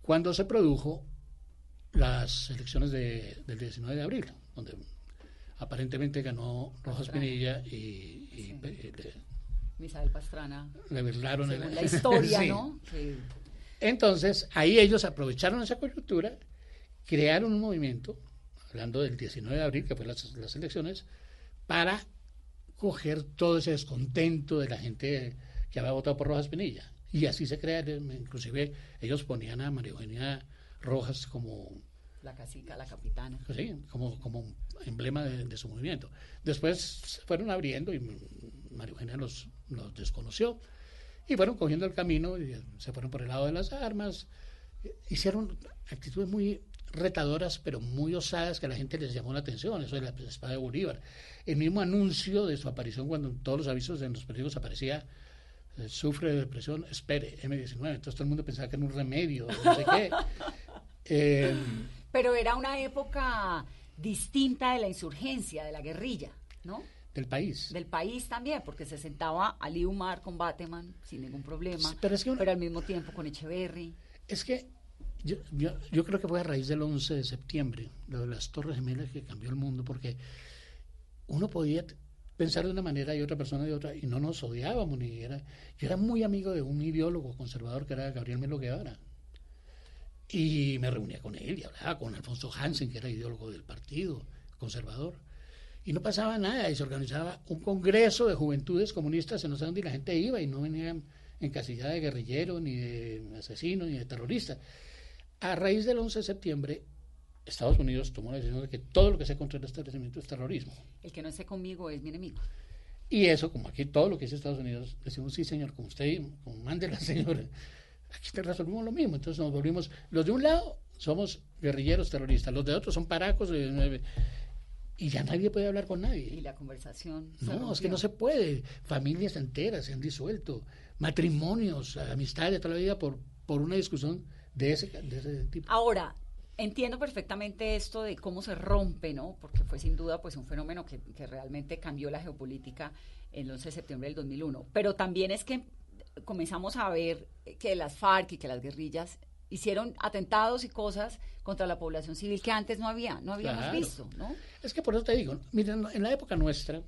Cuando se produjo las elecciones de, del 19 de abril, donde aparentemente ganó Rojas Pinilla y, y Misael Pastrana. La historia, ¿no? Entonces, ahí ellos aprovecharon esa coyuntura crearon un movimiento, hablando del 19 de abril, que fue las, las elecciones, para coger todo ese descontento de la gente que había votado por Rojas Pinilla. Y así se crea, inclusive ellos ponían a María Eugenia Rojas como... La cacica, la capitana. Sí, como, como emblema de, su movimiento. Después se fueron abriendo y María Eugenia los, los desconoció y fueron cogiendo el camino y se fueron por el lado de las armas. Hicieron actitudes muy retadoras, pero muy osadas que a la gente les llamó la atención, eso de la espada de Bolívar. El mismo anuncio de su aparición, cuando en todos los avisos en los periódicos aparecía eh, sufre de depresión, espere, M19. Entonces todo el mundo pensaba que era un remedio, no sé qué. Eh, pero era una época distinta de la insurgencia, de la guerrilla, ¿no? Del país. Del país también, porque se sentaba Ali Umar con Bateman sin ningún problema, pero, es que pero al mismo tiempo con Echeverry. Es que yo, yo, yo, creo que fue a raíz del 11 de septiembre, lo de las Torres Gemelas que cambió el mundo, porque uno podía pensar de una manera y otra persona de otra, y no nos odiábamos. Ni era, yo era muy amigo de un ideólogo conservador que era Gabriel Melo Guevara. Y me reunía con él y hablaba con Alfonso Hansen, que era ideólogo del partido conservador. Y no pasaba nada, y se organizaba un congreso de juventudes comunistas en no sé dónde y la gente iba y no venían encasillada de guerrillero, ni de asesino, ni de terrorista. A raíz del 11 de septiembre, Estados Unidos tomó la decisión de que todo lo que sea contra el establecimiento es terrorismo. El que no esté conmigo es mi enemigo. Y eso, como aquí todo lo que dice Estados Unidos, decimos, sí, señor, como usted, como mande la señora, aquí te resolvimos lo mismo. Entonces nos volvimos, los de un lado somos guerrilleros terroristas, los de otros son paracos. Eh, y ya nadie puede hablar con nadie. Y la conversación. No, es que no se puede. Familias enteras se han disuelto, matrimonios, amistades de toda la vida por, por una discusión de ese, de ese tipo. Ahora, entiendo perfectamente esto de cómo se rompe, ¿no? Porque fue sin duda pues un fenómeno que, que realmente cambió la geopolítica el 11 de septiembre del 2001. Pero también es que comenzamos a ver que las FARC y que las guerrillas hicieron atentados y cosas contra la población civil que antes no había, no habíamos visto, ¿no? Es que por eso te digo, miren, en la época nuestra,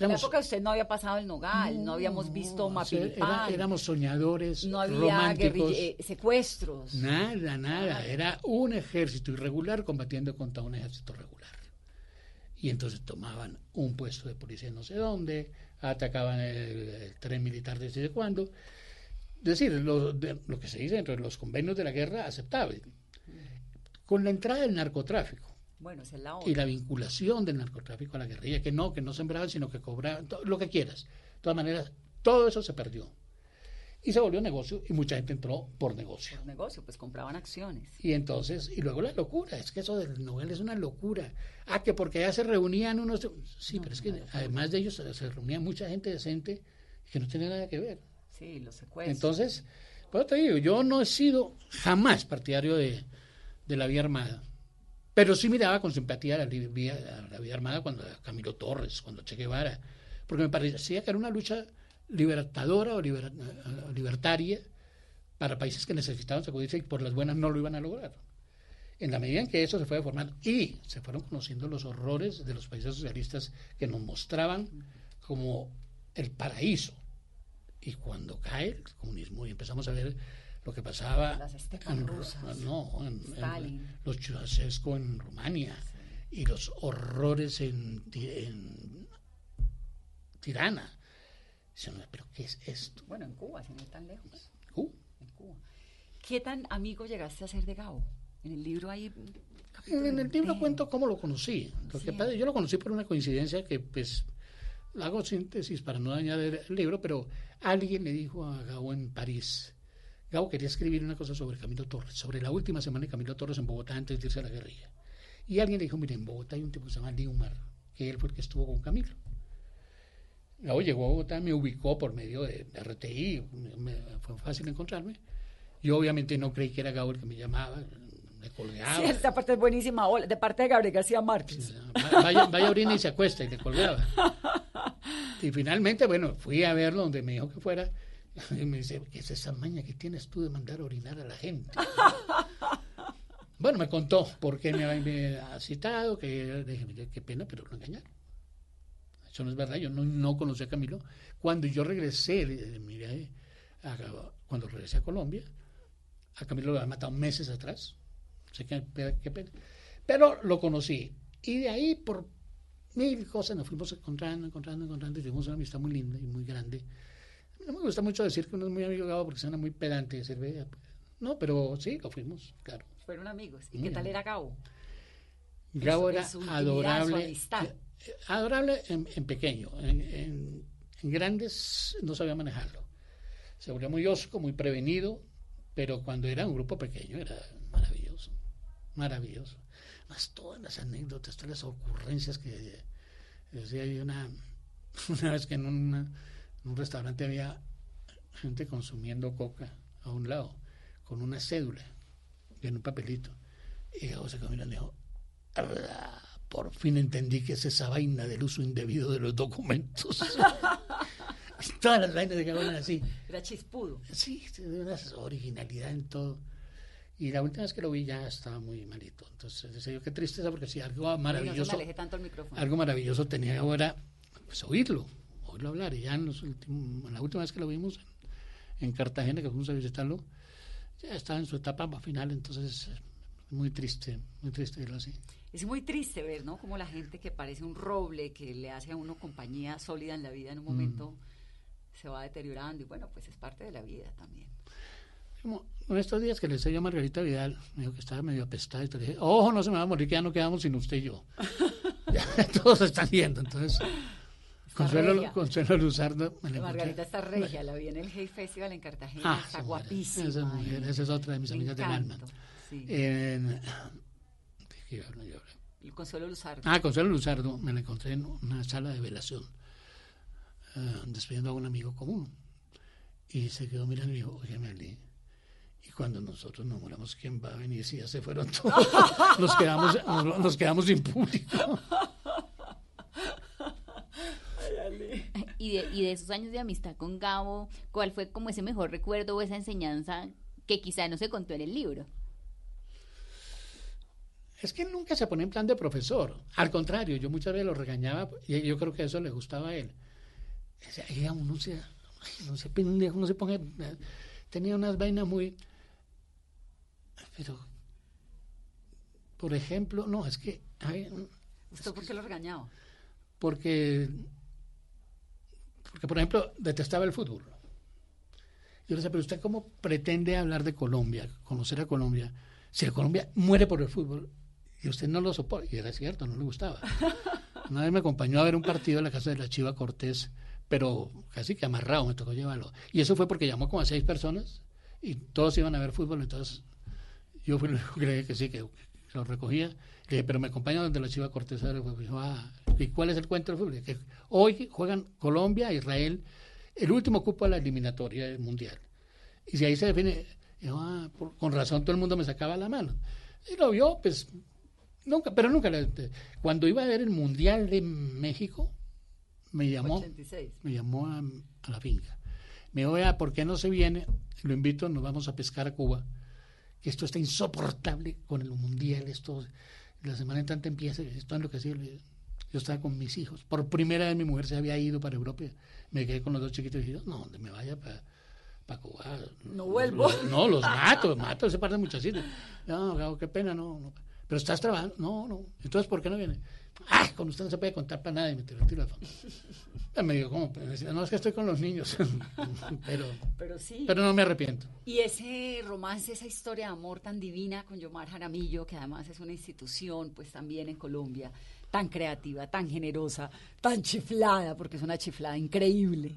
en la época usted no había pasado el Nogal, no, habíamos visto Mapilipán. éramos soñadores No había eh, secuestros. Nada, nada. Era un ejército irregular combatiendo contra un ejército regular. Y entonces tomaban un puesto de policía no sé dónde, atacaban el, tren militar desde cuándo. Es decir, lo, lo que se dice dentro de los convenios de la guerra aceptable. Con la entrada del narcotráfico, bueno, es la Y la vinculación del narcotráfico a la guerrilla, que no, que no sembraban, sino que cobraban, lo que quieras. De todas maneras, todo eso se perdió. Y se volvió negocio y mucha gente entró por negocio. Por negocio, pues compraban acciones. Y entonces, y luego la locura, es que eso del Nobel es una locura. Ah, que porque ya se reunían unos... Sí, pero es que además de ellos se, reunía mucha gente decente que no tenía nada que ver. Sí, los secuestros. Entonces, pues te digo, yo no he sido jamás partidario de, de la vía armada. Pero sí miraba con simpatía la, vida, la vida armada cuando Camilo Torres, cuando Che Guevara, porque me parecía que era una lucha libertadora o libertaria para países que necesitaban sacudirse y por las buenas no lo iban a lograr. En la medida en que eso se fue formando y se fueron conociendo los horrores de los países socialistas que nos mostraban como el paraíso. Y cuando cae el comunismo y empezamos a ver lo que pasaba en, no, en, los Ceausescu en Rumania y los horrores en, Tirana. ¿Pero qué es esto? Bueno, en Cuba, sin ir tan lejos. ¿Cuba? En Cuba. ¿Qué tan amigo llegaste a ser de Gao? En el libro hay... En el libro cuento cómo lo conocí. yo lo conocí por una coincidencia que, pues, hago síntesis para no dañar el libro, pero alguien le dijo a Gao en París, Gabo quería escribir una cosa sobre Camilo Torres, sobre la última semana de Camilo Torres en Bogotá antes de irse a la guerrilla. Y alguien le dijo, mire, en Bogotá hay un tipo que se llama Liumar, que él fue el que estuvo con Camilo. Gabo llegó a Bogotá, me ubicó por medio de, RTI, fue fácil encontrarme. Yo obviamente no creí que era Gabo el que me llamaba, me colgaba. Sí, esta parte es buenísima, de parte de Gabriel García Márquez. vaya, vaya orina y se acuesta y le colgaba. Y finalmente, bueno, fui a verlo donde me dijo que fuera Y me dice, ¿qué es esa maña que tienes tú de mandar a orinar a la gente? bueno, me contó por qué me había citado, que dije, qué pena, pero lo engañaron. Eso no es verdad, yo no, no conocí a Camilo. Cuando yo regresé, mire, cuando regresé a Colombia, a Camilo lo había matado meses atrás. Sé que, qué pena. Pero lo conocí. Y de ahí, por mil cosas, nos fuimos encontrando, encontrando, encontrando, y tuvimos una amistad muy linda y muy grande. No me gusta mucho decir que uno es muy amigo de Gabo porque suena muy pedante decir, vea, no, pero sí, lo fuimos, claro. Fueron amigos. ¿Y qué tal era Gabo? Gabo era adorable. Adorable en, pequeño. En, grandes no sabía manejarlo. Se volvió muy osco, muy prevenido, pero cuando era un grupo pequeño era maravilloso. Maravilloso. Más todas las anécdotas, todas las ocurrencias que decía hay una, una vez que en un restaurante había gente consumiendo coca a un lado, con una cédula en un papelito. Y José Camilo dijo, por fin entendí que es esa vaina del uso indebido de los documentos. Todas las vainas de eran así. Era chispudo. Sí, una originalidad en todo. Y la última vez que lo vi ya estaba muy malito. Entonces decía yo, qué tristeza, porque si algo maravilloso, algo maravilloso tenía ahora, pues oírlo hablar. Y ya en, los últimos, la última vez que lo vimos en, Cartagena, que fuimos a visitarlo, ya estaba en su etapa final, entonces muy triste, muy triste verlo así. Es muy triste ver, ¿no? Como la gente que parece un roble, que le hace a uno compañía sólida en la vida, en un momento mm. se va deteriorando y bueno, pues es parte de la vida también. Como en estos días que le decía a Margarita Vidal, me dijo que estaba medio apestada y le dije, ojo, no se me va a morir, que ya no quedamos sin usted y yo. todos están yendo, entonces Consuelo, Consuelo Luzardo. Margarita está regia, la vi en el Hey Festival en Cartagena, ah, está guapísima. Esa, mujer, esa es otra de mis amigas del alma. Sí. En, Consuelo Luzardo. Ah, Consuelo Luzardo, me la encontré en una sala de velación, uh, despidiendo a un amigo común. Y se quedó mirando y dijo, oye, Meli, y cuando nosotros nos moramos, ¿quién va a venir si ya se fueron todos? nos, quedamos, nos, quedamos sin público. y, de, y de esos años de amistad con Gabo, ¿cuál fue como ese mejor recuerdo o esa enseñanza que quizá no se contó en el libro? Es que nunca se pone en plan de profesor. Al contrario, yo muchas veces lo regañaba y yo creo que eso le gustaba a él. uno se, no se pendejo, no se ponga. Tenía unas vainas muy. Pero. Por ejemplo, no, es que. ¿Usted por qué lo regañaba? Porque. Porque, por ejemplo, detestaba el fútbol. Yo le decía, pero usted, ¿cómo pretende hablar de Colombia, conocer a Colombia, si Colombia muere por el fútbol? Y usted no lo soporta. Y era cierto, no le gustaba. Una vez me acompañó a ver un partido en la casa de la Chiva Cortés, pero casi que amarrado, me tocó llevarlo. Y eso fue porque llamó como a seis personas y todos iban a ver fútbol, entonces yo fui único que creía que sí, que, lo recogía. pero me acompaña donde la Chiva Cortés dijo, ah, ¿y cuál es el cuento del fútbol? Que hoy juegan Colombia, Israel, el último cupo a la eliminatoria mundial. Y si ahí se define, ah, con razón todo el mundo me sacaba la mano. Y lo vio, pues Nunca, pero nunca. Cuando iba a ver el Mundial de México, me llamó, me llamó a, la finca. Me dijo, vea, ¿por qué no se viene? Lo invito, nos vamos a pescar a Cuba. Que esto está insoportable con el Mundial. Esto, la semana en tanto empieza, esto es lo que sí. Yo estaba con mis hijos. Por primera vez mi mujer se había ido para Europa. Me quedé con los dos chiquitos y dije, no, donde me vaya para para Cuba. No vuelvo. no, los mato, mato ese par de muchachitos. No, qué pena, no, no. Pero estás trabajando. No, no. Entonces, ¿por qué no viene? Ah, con usted no se puede contar para nada y me tiró el. Me dijo, ¿cómo? No, es que estoy con los niños. pero, pero sí. Pero no me arrepiento. Y ese romance, esa historia de amor tan divina con Yomar Jaramillo, que además es una institución, pues también en Colombia, tan creativa, tan generosa, tan chiflada, porque es una chiflada increíble.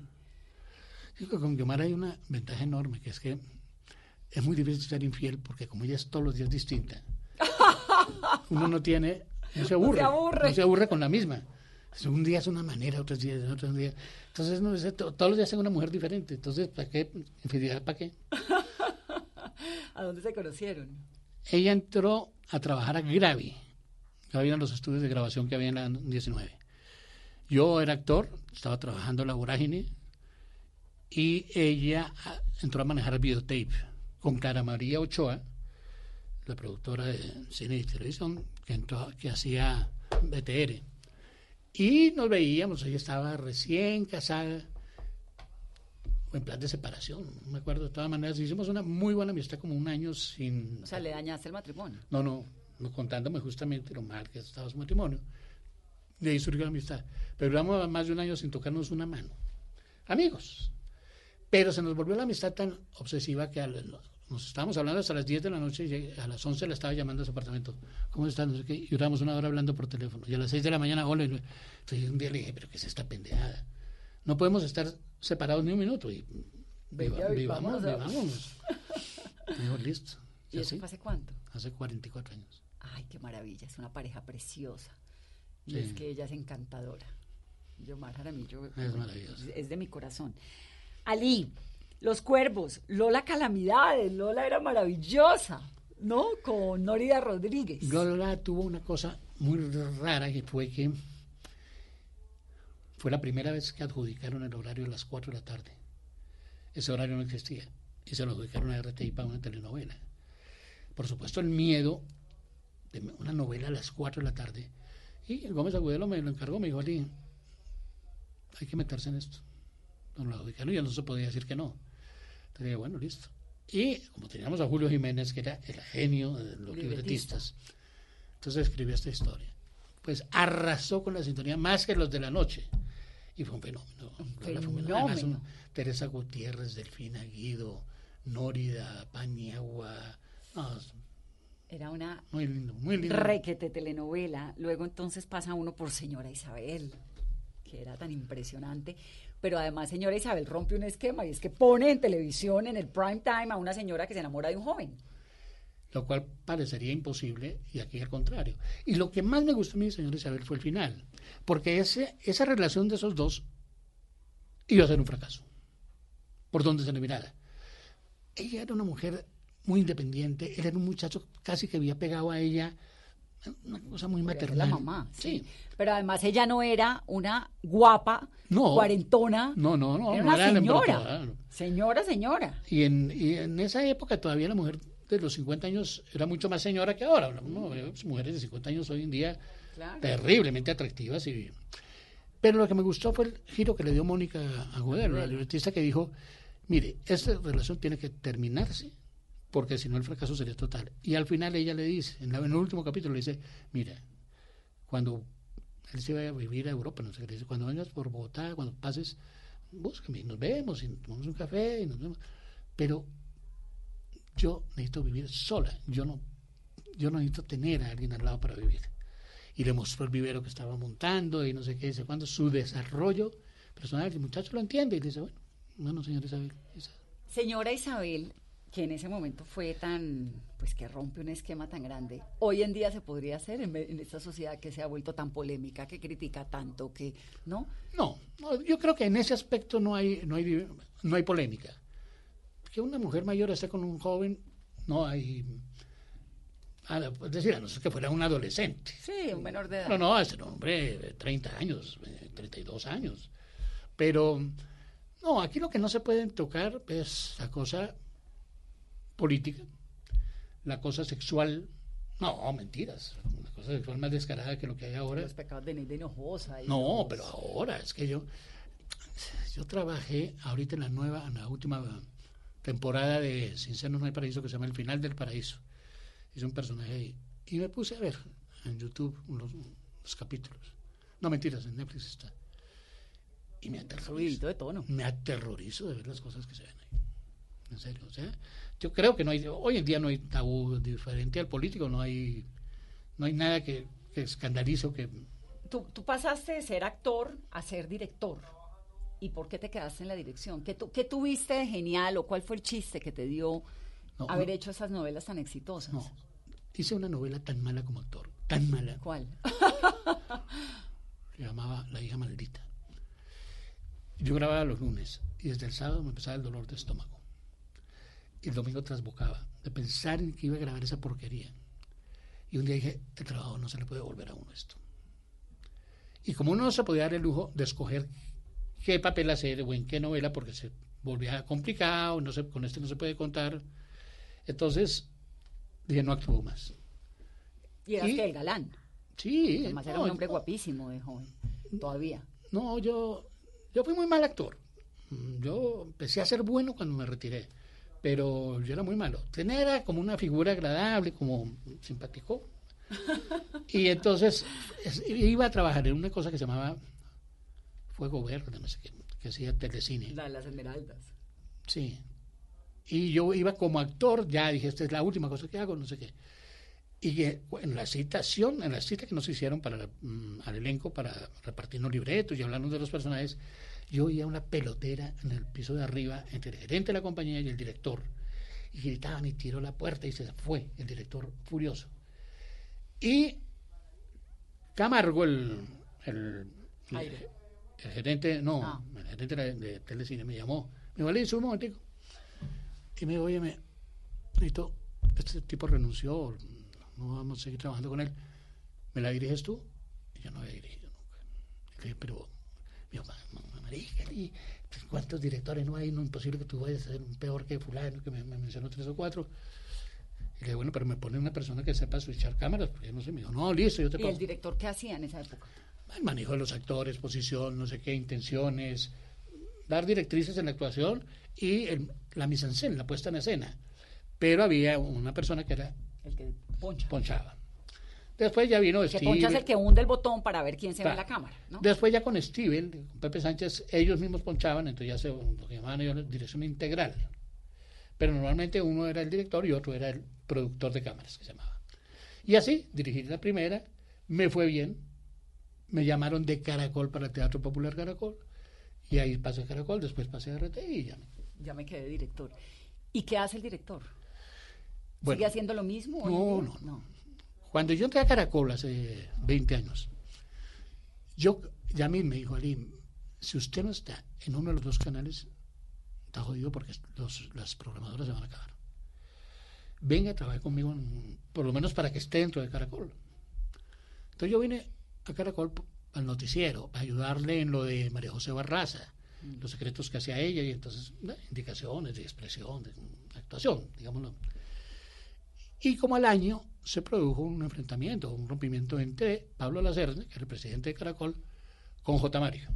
Con Yomar hay una ventaja enorme, que es que es muy difícil ser infiel, porque como ella es todos los días distinta, uno no tiene, no se aburre, no se aburre, con la misma. Un día es una manera, otros días es otro día. Entonces, no, todos los días es una mujer diferente. Entonces, ¿para qué? Infidelidad, ¿para qué? ¿A dónde se conocieron? Ella entró a trabajar a Gravi. Gravi eran los estudios de grabación que había en la 19. Yo era actor, estaba trabajando en la vorágine y ella ah, entró a manejar videotape con Cara María Ochoa, la productora de cine y televisión, que, que hacía BTR. Y nos veíamos, ella estaba recién casada, en plan de separación, no me acuerdo de todas maneras. Hicimos una muy buena amistad, como un año sin. O sea, le dañaste el matrimonio. No, no, no contándome justamente lo mal que estaba su matrimonio. De ahí surgió la amistad. Pero duramos más de un año sin tocarnos una mano. Amigos. Pero se nos volvió la amistad tan obsesiva que a nos estábamos hablando hasta las 10 de la noche y a las 11 le estaba llamando a su apartamento. ¿Cómo están? y duramos una hora hablando por teléfono. Y a las 6 de la mañana, hola. Entonces un día le dije, ¿pero qué es esta pendejada? No podemos estar separados ni un minuto. Y vivamos, vivamos. Dijo, listo. ¿Y, eso hace cuánto? Hace 44 años. Ay, qué maravilla. Es una pareja preciosa. Y es que ella es encantadora. Yo, Jaramillo, es maravilloso. Es de mi corazón. Ali, los Cuervos, Lola Calamidades, Lola era maravillosa, ¿no? Con Norida Rodríguez. Lola tuvo una cosa muy rara que fue que fue la primera vez que adjudicaron el horario a las 4 de la tarde. Ese horario no existía y se lo adjudicaron a RTI para una telenovela. Por supuesto, el miedo de una novela a las 4 de la tarde. Y Gómez Agudelo me lo encargó, me dijo, Ali, hay que meterse en esto. Nos lo adjudicaron y ya no se podía decir que no bueno, listo. Y como teníamos a Julio Jiménez, que era el genio de los libretistas, entonces escribió esta historia. Pues arrasó con la sintonía más que los de la noche. Y fue un fenómeno. fenómeno. Teresa Gutiérrez, Delfina Guido, Nórida, Paniagua. era una muy lindo, muy lindo. requete telenovela. Luego entonces pasa uno por Señora Isabel que era tan impresionante. Pero además, señora Isabel rompe un esquema y es que pone en televisión, en el prime time, a una señora que se enamora de un joven. Lo cual parecería imposible y aquí al contrario. Y lo que más me gustó a mí, señora Isabel, fue el final. Porque ese, esa relación de esos dos iba a ser un fracaso. Por donde se le mirara. Ella era una mujer muy independiente, él era un muchacho casi que había pegado a ella una cosa muy maternal. La mamá, sí. Pero además ella no era una guapa, cuarentona. No, no, no. Era una señora. Señora, señora. Y en, y en esa época todavía la mujer de los 50 años era mucho más señora que ahora. No, mujeres de 50 años hoy en día terriblemente atractivas. Y, pero lo que me gustó fue el giro que le dio Mónica Agudelo, la libretista que dijo, mire, esta relación tiene que terminarse porque si no el fracaso sería total. Y al final ella le dice, en, el último capítulo le dice, mira, cuando él se vaya a vivir a Europa, no sé qué, dice, cuando vengas por Bogotá, cuando pases, búscame, nos vemos y tomamos un café y nos vemos. Pero yo necesito vivir sola, yo no, yo no necesito tener a alguien al lado para vivir. Y le mostró el vivero que estaba montando y no sé qué, dice, cuando su desarrollo personal, el muchacho lo entiende y dice, bueno, bueno, señora Isabel. Señora Isabel, que en ese momento fue tan, pues que rompe un esquema tan grande, hoy en día se podría hacer en, esta sociedad que se ha vuelto tan polémica, que critica tanto, que, ¿no? No, yo creo que en ese aspecto no hay, no hay, no hay polémica. Que una mujer mayor esté con un joven, no hay... Es decir, a no ser que fuera un adolescente. Sí, un menor de edad. No, no, es un hombre de 30 años, 32 años. Pero, no, aquí lo que no se puede tocar es la cosa política, la cosa sexual, no, mentiras, la cosa sexual más descarada que lo que hay ahora. Los pecados de Hinojosa. no, pero ahora, es que yo, yo trabajé ahorita en la nueva, en la última temporada de Sin Senos No hay Paraíso que se llama El Final del Paraíso. Hice un personaje ahí. Y me puse a ver en YouTube los, los capítulos. No, mentiras, en Netflix está. Y me aterrorizo. de tono. Me aterrorizo de ver las cosas que se ven ahí. En serio, o sea, yo creo que no hay, hoy en día no hay tabú diferente al político, no hay, no hay nada que, que escandalice que... Tú, tú, pasaste de ser actor a ser director. ¿Y por qué te quedaste en la dirección? ¿Qué, tu, qué tuviste de genial o cuál fue el chiste que te dio haber hecho esas novelas tan exitosas? No, hice una novela tan mala como actor, tan mala. ¿Cuál? Se llamaba La hija maldita. Yo grababa los lunes y desde el sábado me empezaba el dolor de estómago el domingo trasbocaba de pensar en que iba a grabar esa porquería. Y un día dije, el trabajo no se le puede volver a uno esto. Y como uno no se podía dar el lujo de escoger qué papel hacer o en qué novela, porque se volvía complicado, no se, con este no se puede contar, entonces dije, no actúo más. ¿Y que el galán? Sí. Además era un hombre guapísimo de joven, todavía. No, yo, yo fui muy mal actor. Yo empecé a ser bueno cuando me retiré pero yo era muy malo. Era como una figura agradable, como simpático. Y entonces iba a trabajar en una cosa que se llamaba Fuego Verde, no sé qué, que hacía telecine. La de las esmeraldas. Sí. Y yo iba como actor, ya dije, esta es la última cosa que hago, no sé qué. Y en la citación, en la cita que nos hicieron para mm, al elenco, para repartirnos libretos y hablarnos de los personajes, yo oía una pelotera en el piso de arriba entre el gerente de la compañía y el director. Y gritaban y tiró la puerta y se fue el director furioso. Y Camargo, el, el, gerente, no, ah. el gerente de, Telecine me llamó. Me dijo, Alice, un momentico. Y me dijo, oye, me, este tipo renunció, no vamos a seguir trabajando con él. ¿Me la diriges tú? Y yo no había dirigido nunca. Le dije, pero, mi mamá, y ¿cuántos directores no hay? No es imposible que tú vayas a ser un peor que fulano, que me, mencionó tres o cuatro. Y le dije, bueno, pero me pone una persona que sepa switchar cámaras, porque no sé, me dijo, no, listo, yo te ¿Y el director qué hacía en esa época? El manejo de los actores, posición, no sé qué, intenciones, dar directrices en la actuación y el, la mise en scène, la puesta en escena. Pero había una persona que era... El que poncha. ponchaba. Después ya vino Steve. ponchas el que hunde el botón para ver quién se ve en la cámara. Después ya con Steven, con Pepe Sánchez, ellos mismos ponchaban, entonces ya se lo que llamaban ellos dirección integral. Pero normalmente uno era el director y otro era el productor de cámaras, que se llamaba. Y así, dirigí la primera, me fue bien, me llamaron de Caracol para el Teatro Popular Caracol. Y ahí pasé a Caracol, después pasé a RT y ya me... Ya me quedé director. ¿Y qué hace el director? Bueno, ¿Sigue haciendo lo mismo? No, día? no, Cuando yo entré a Caracol hace 20 años, yo, Yamil me dijo, Ali, si usted no está en uno de los dos canales, está jodido porque los, las programadoras se van a acabar. Venga, trabaje conmigo, en- por lo menos para que esté dentro de Caracol. Entonces yo vine a Caracol al noticiero, a ayudarle en lo de María José Barraza, los secretos que hacía ella y entonces eh, indicaciones de expresión, de mm, actuación, digámoslo. Y como al año se produjo un enfrentamiento, un rompimiento entre Pablo Lacerne, que era el presidente de Caracol, con J. Mario.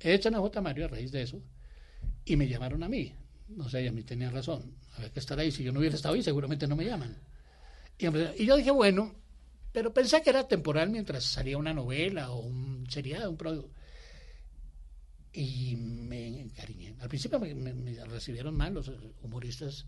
Echan a J. Mario a raíz de eso y me llamaron a mí. No sé, a mí tenía razón. Había que estar ahí. Si yo no hubiera estado ahí, seguramente no me llaman. Y, yo dije, bueno, pero pensé que era temporal mientras salía una novela o un seriado, un producto. Y me encariñé. Al principio me- me recibieron mal los humoristas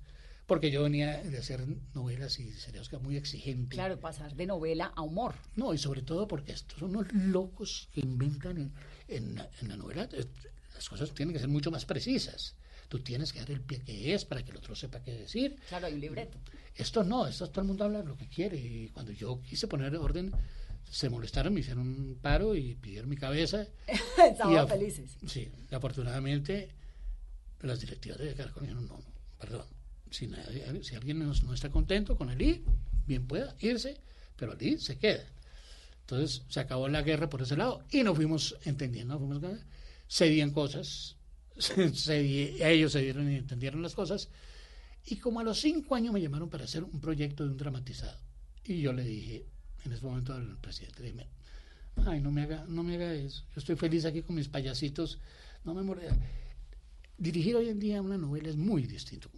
porque yo venía de hacer novelas y eran muy exigentes. Claro, pasar de novela a humor. No, y sobre todo porque estos son unos locos que inventan en, en la- en la novela. eh, Las cosas tienen que ser mucho más precisas. Tú tienes que dar el pie que es para que el otro sepa qué decir. Claro, hay un libreto. Esto no, esto todo el mundo habla lo que quiere. Y cuando yo quise poner orden, se molestaron, me hicieron un paro y pidieron mi cabeza. Estaban felices. Sí, afortunadamente las directivas de Caracol dijeron, no, no, perdón, si, si alguien no, no está contento con el I, bien pueda irse, pero el I se queda. Entonces se acabó la guerra por ese lado y nos fuimos entendiendo, fuimos, cedían cosas, cedí- ellos se dieron y entendieron las cosas. Y como a los cinco años me llamaron para hacer un proyecto de un dramatizado. Y yo le dije, en ese momento al presidente, le dije, ay, no me haga, no me haga eso. Yo estoy feliz aquí con mis payasitos. No me muerde. Dirigir hoy en día una novela es muy distinto.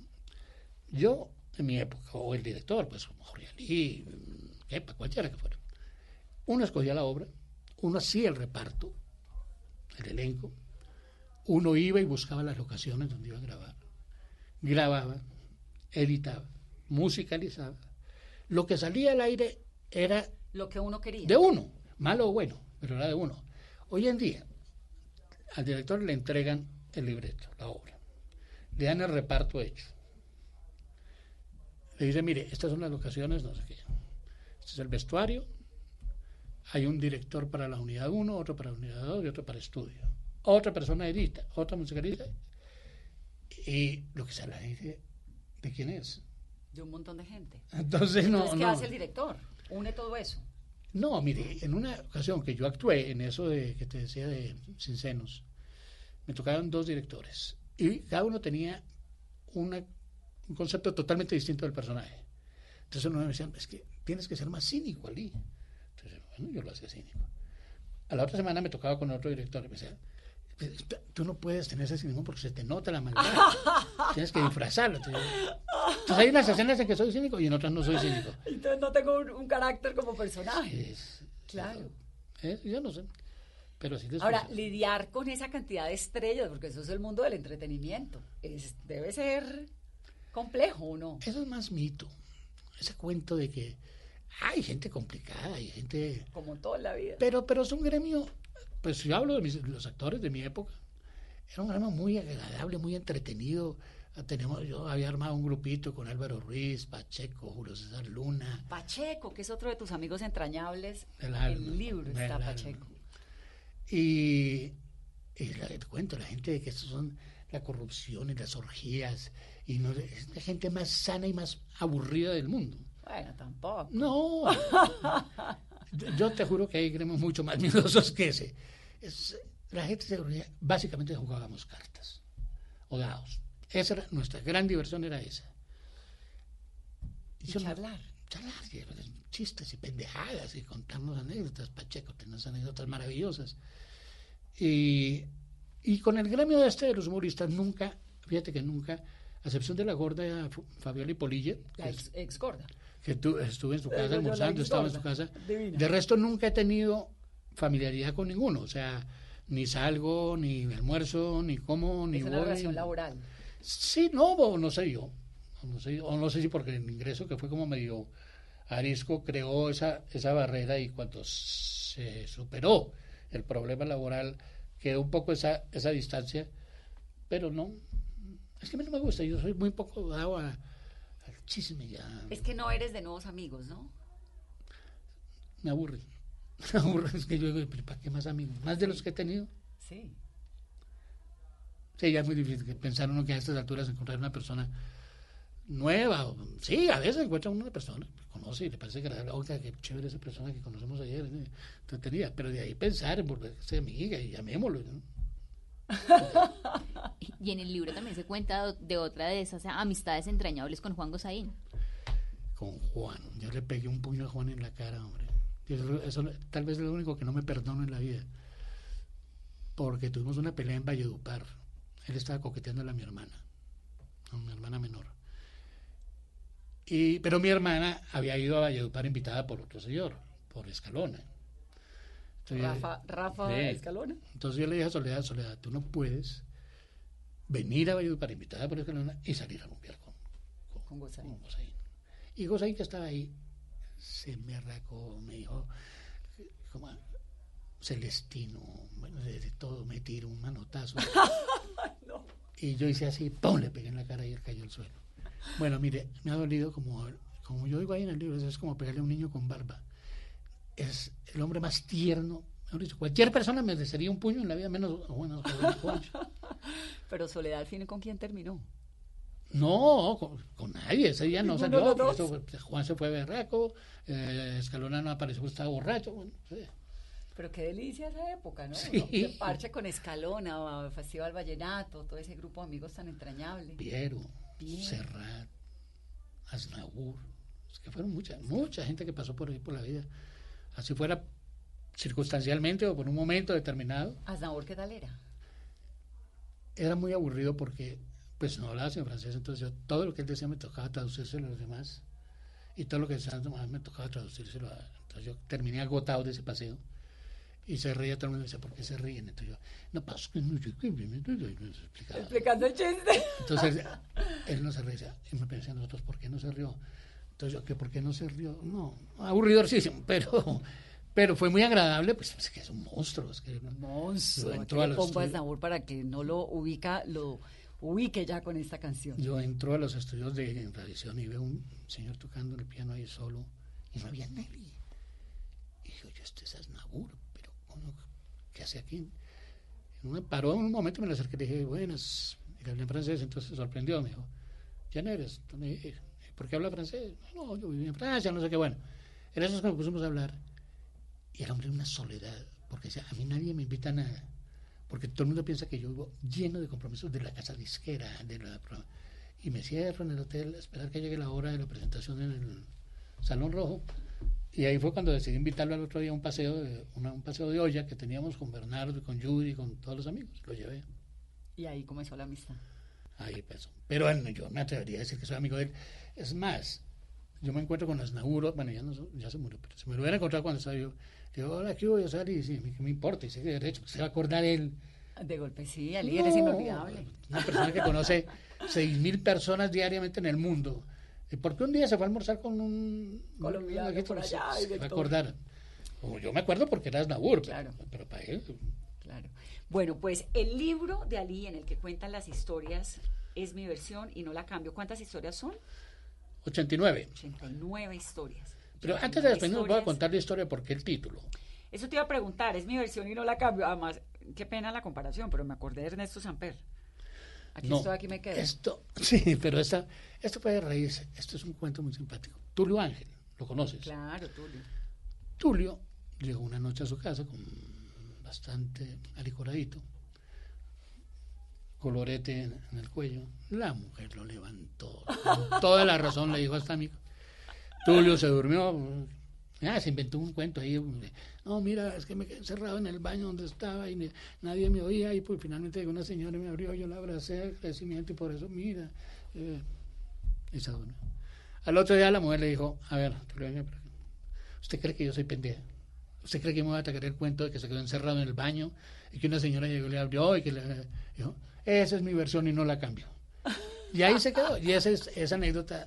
Yo, en mi época, o el director, pues Jorge Ali, Kepa, cualquiera que fuera, uno escogía la obra, uno hacía el reparto, el elenco, uno iba y buscaba las locaciones donde iba a grabar, grababa, editaba, musicalizaba. Lo que salía al aire era Lo que uno quería. de uno, malo o bueno, pero era de uno. Hoy en día, al director le entregan el libreto, la obra, le dan el reparto hecho. Le dice, mire, estas son las locaciones, no sé qué. Este es el vestuario. Hay un director para la unidad 1, otro para la unidad 2 y otro para estudio. Otra persona edita, otra musicaliza. Y lo que sale ahí dice, ¿de quién es? De un montón de gente. Entonces, no, ¿qué no. hace el director? Une todo eso. No, mire, en una ocasión que yo actué en eso de que te decía de Sin Senos, me tocaron dos directores y cada uno tenía una- un concepto totalmente distinto del personaje. Entonces uno me decía, es que tienes que ser más cínico, Ali. Entonces, bueno, yo lo hacía cínico. A la otra semana me tocaba con otro director y me decía, "Pues, tú no puedes tener ese cinismo porque se te nota la maldad. tienes que disfrazarlo. Entonces, hay unas escenas en que soy cínico y en otras no soy cínico. Entonces no tengo un, un carácter como personaje. Es- Claro. es- yo no sé. Pero sí Ahora, lidiar con esa cantidad de estrellas, porque eso es el mundo del entretenimiento, es, debe ser complejo, ¿o no? Eso es más mito. Ese cuento de que hay gente complicada, hay gente... Como toda la vida. Pero, pero es un gremio, pues yo hablo de mis- los actores de mi época, era un gremio muy agradable, muy entretenido. Tenemos, yo había armado un grupito con Álvaro Ruiz, Pacheco, Julio César Luna. Pacheco, que es otro de tus amigos entrañables. El alma, el libro el está alma. Pacheco. Y, y la, te cuento, la gente de que estos son la corrupción y las orgías, y no, es la gente más sana y más aburrida del mundo. Bueno, tampoco. No. Yo- te juro que hay gremios mucho más miedosos que ese. Es- la gente se reunía, básicamente jugábamos cartas o dados. Esa era nuestra gran diversión era esa. Y Yo no- charlar. charlar, y, chistes y pendejadas y contarnos anécdotas. Pacheco tenía anécdotas maravillosas. Y, y con el gremio de este de los humoristas nunca, fíjate que nunca, a excepción de la gorda Fabiola Polilla, La ex, ex gorda. que tú, estuve en su casa almorzando, estaba en su casa. Divina. De resto nunca he tenido familiaridad con ninguno, o sea, ni salgo, ni almuerzo, ni como, ni Es una voy. relación laboral. Sí, no, no sé yo. No sé, o no sé si porque el ingreso que fue como medio Arisco creó esa, esa barrera y cuando se superó el problema laboral quedó un poco esa, esa distancia, pero no, es que a mí no me gusta, yo soy muy poco dado al chisme ya. Es que no eres de nuevos amigos, ¿no? Me aburre, me aburre, es que yo digo, ¿para qué más amigos? ¿Más de los que he tenido? Sí. Sí, ya es muy difícil pensar uno que a estas alturas encontrar una persona nueva. Sí, a veces encuentra una persona que conoce y le parece que oiga, qué chévere esa persona que conocemos ayer. ¿eh? pero de ahí pensar en volverse amiga y llamémoslo. Y en el libro también se cuenta de otra de esas amistades entrañables con Juan Gosaín. Con Juan. Yo le pegué un puño a Juan en la cara, hombre. Eso, tal vez es lo único que no me perdono en la vida. Porque tuvimos una pelea en Valledupar. Él estaba coqueteando a mi hermana, a mi hermana menor. Y, pero mi hermana había ido a Valledupar invitada por otro señor, por Escalona. Rafa, Rafa Escalona. Entonces yo le dije a Soledad, Soledad, tú no puedes venir a Valledupar invitada por Escalona y salir a rumbear con, con, con Y Gozaín que estaba ahí se me arracó, me dijo, como Celestino, bueno, de, todo, me tiró un manotazo. Y yo hice así, ¡pum! Le pegué en la cara y él cayó al suelo. Bueno, mire, me ha dolido como, como yo digo ahí en el libro, es como pegarle a un niño con barba. Es el hombre más tierno. Cualquier persona me desearía un puño en la vida, menos bueno, Pero Soledad al fin con quién terminó. No, con, nadie, ese día no salió. Juan se fue berraco, eh, Escalona no apareció, estaba borracho. Bueno, Pero qué delicia esa época, ¿no? Sí. parche con Escalona, Festival Vallenato, todo ese grupo de amigos tan entrañable. Piero. Serrat, Aznabur, es que fueron mucha, mucha gente que pasó por ahí por la vida. Así fuera circunstancialmente o por un momento determinado. ¿Aznabur qué tal era? Era muy aburrido porque pues no hablaba sino francés, entonces yo todo lo que él decía me tocaba traducírselo a los demás y todo lo que decía me tocaba traducírselo a, entonces yo terminé agotado de ese paseo y se reía todo el mundo y decía, ¿por qué se ríen? Entonces yo, no pasa que no qué, Explicando el chiste. Entonces él no se reía y me pensé a nosotros, ¿por qué no se rió? Entonces yo, ¿qué, ¿por qué no se rió? No, aburridorcísimo, pero, pero fue muy agradable, pues es que es un monstruo. Es que un monstruo. Entró a los pongo para que no lo ubica, lo ubique ya con esta canción. Yo entro a los estudios de tradición y veo un señor tocando el piano ahí solo y no había nadie. Y yo, yo, este es Aznabur, ¿qué hace aquí? Me paró en un momento, me le acerqué y le dije, buenas, y le hablé en francés, entonces se sorprendió, me dijo, ¿quién eres? Entonces, ¿por qué habla francés? No, yo viví en Francia, no sé qué, bueno. En eso es que nos pusimos a hablar, y el hombre una soledad, porque decía, a mí nadie me invita a nada, porque todo el mundo piensa que yo vivo lleno de compromisos de la casa disquera, de la, y me cierro en el hotel a esperar que llegue la hora de la presentación en el Salón Rojo, y ahí fue cuando decidí invitarlo al otro día a un paseo de, un paseo de olla que teníamos con Bernardo, con Judy, con todos los amigos. Lo llevé. Y ahí comenzó la amistad. Ahí empezó. Pero bueno, yo me atrevería a decir que soy amigo de él. Es más, yo me encuentro con Asnauro, bueno, ya, no, ya se murió, pero si me lo hubiera encontrado cuando estaba yo, digo, hola, ¿qué voy a hacer? Y sí, ¿qué me importa? Y sé que de derecho, se va a acordar él. De golpe, sí, Ali no, eres inolvidable. Una persona que conoce 6.000 personas diariamente en el mundo ¿Por qué un día se fue a almorzar con un colombiano por allá? Se, va a acordar. yo me acuerdo porque era Asnabur, claro. pero, para él. Claro. Bueno, pues el libro de Ali en el que cuentan las historias es mi versión y no la cambio. ¿Cuántas historias son? 89. 89 historias. Pero antes de despedirnos voy a contar la historia porque el título. Eso te iba a preguntar, es mi versión y no la cambio. Además, qué pena la comparación, pero me acordé de Ernesto Samper. Aquí estoy, aquí me quedo. Esto, sí, pero esta, esto puede reírse. Esto es un cuento muy simpático. Tulio Ángel, ¿lo conoces? Claro, Tulio. Tulio llegó una noche a su casa con bastante alicoradito, colorete en, el cuello. La mujer lo levantó. Con toda la razón le dijo a esta amigo. Tulio se durmió, Ah, se inventó un cuento ahí. No, mira, es que me quedé encerrado en el baño donde estaba y nadie me oía. Y pues finalmente llegó una señora y me abrió. Yo la abracé, agradecimiento y por eso, mira. Eh, esa Al otro día la mujer le dijo: A ver, ¿usted cree que yo soy pendeja? ¿Usted cree que me voy a atacar el cuento de que se quedó encerrado en el baño y que una señora llegó y le abrió y que le dijo: Esa es mi versión y no la cambio. Y ahí se quedó. Y esa, es, esa anécdota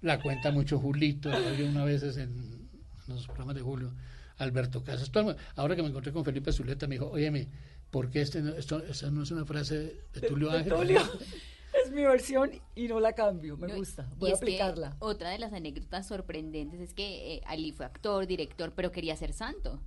la cuenta mucho Julito, yo una vez en, los programas de Julio, Alberto Casas. Ahora que me encontré con Felipe Zuleta, me dijo, óyeme, ¿por qué este, esto, esta no es una frase de Tulio Ángel? Es mi versión y no la cambio, me gusta, voy a aplicarla. otra de las anécdotas sorprendentes es que eh, Ali fue actor, director, pero quería ser santo.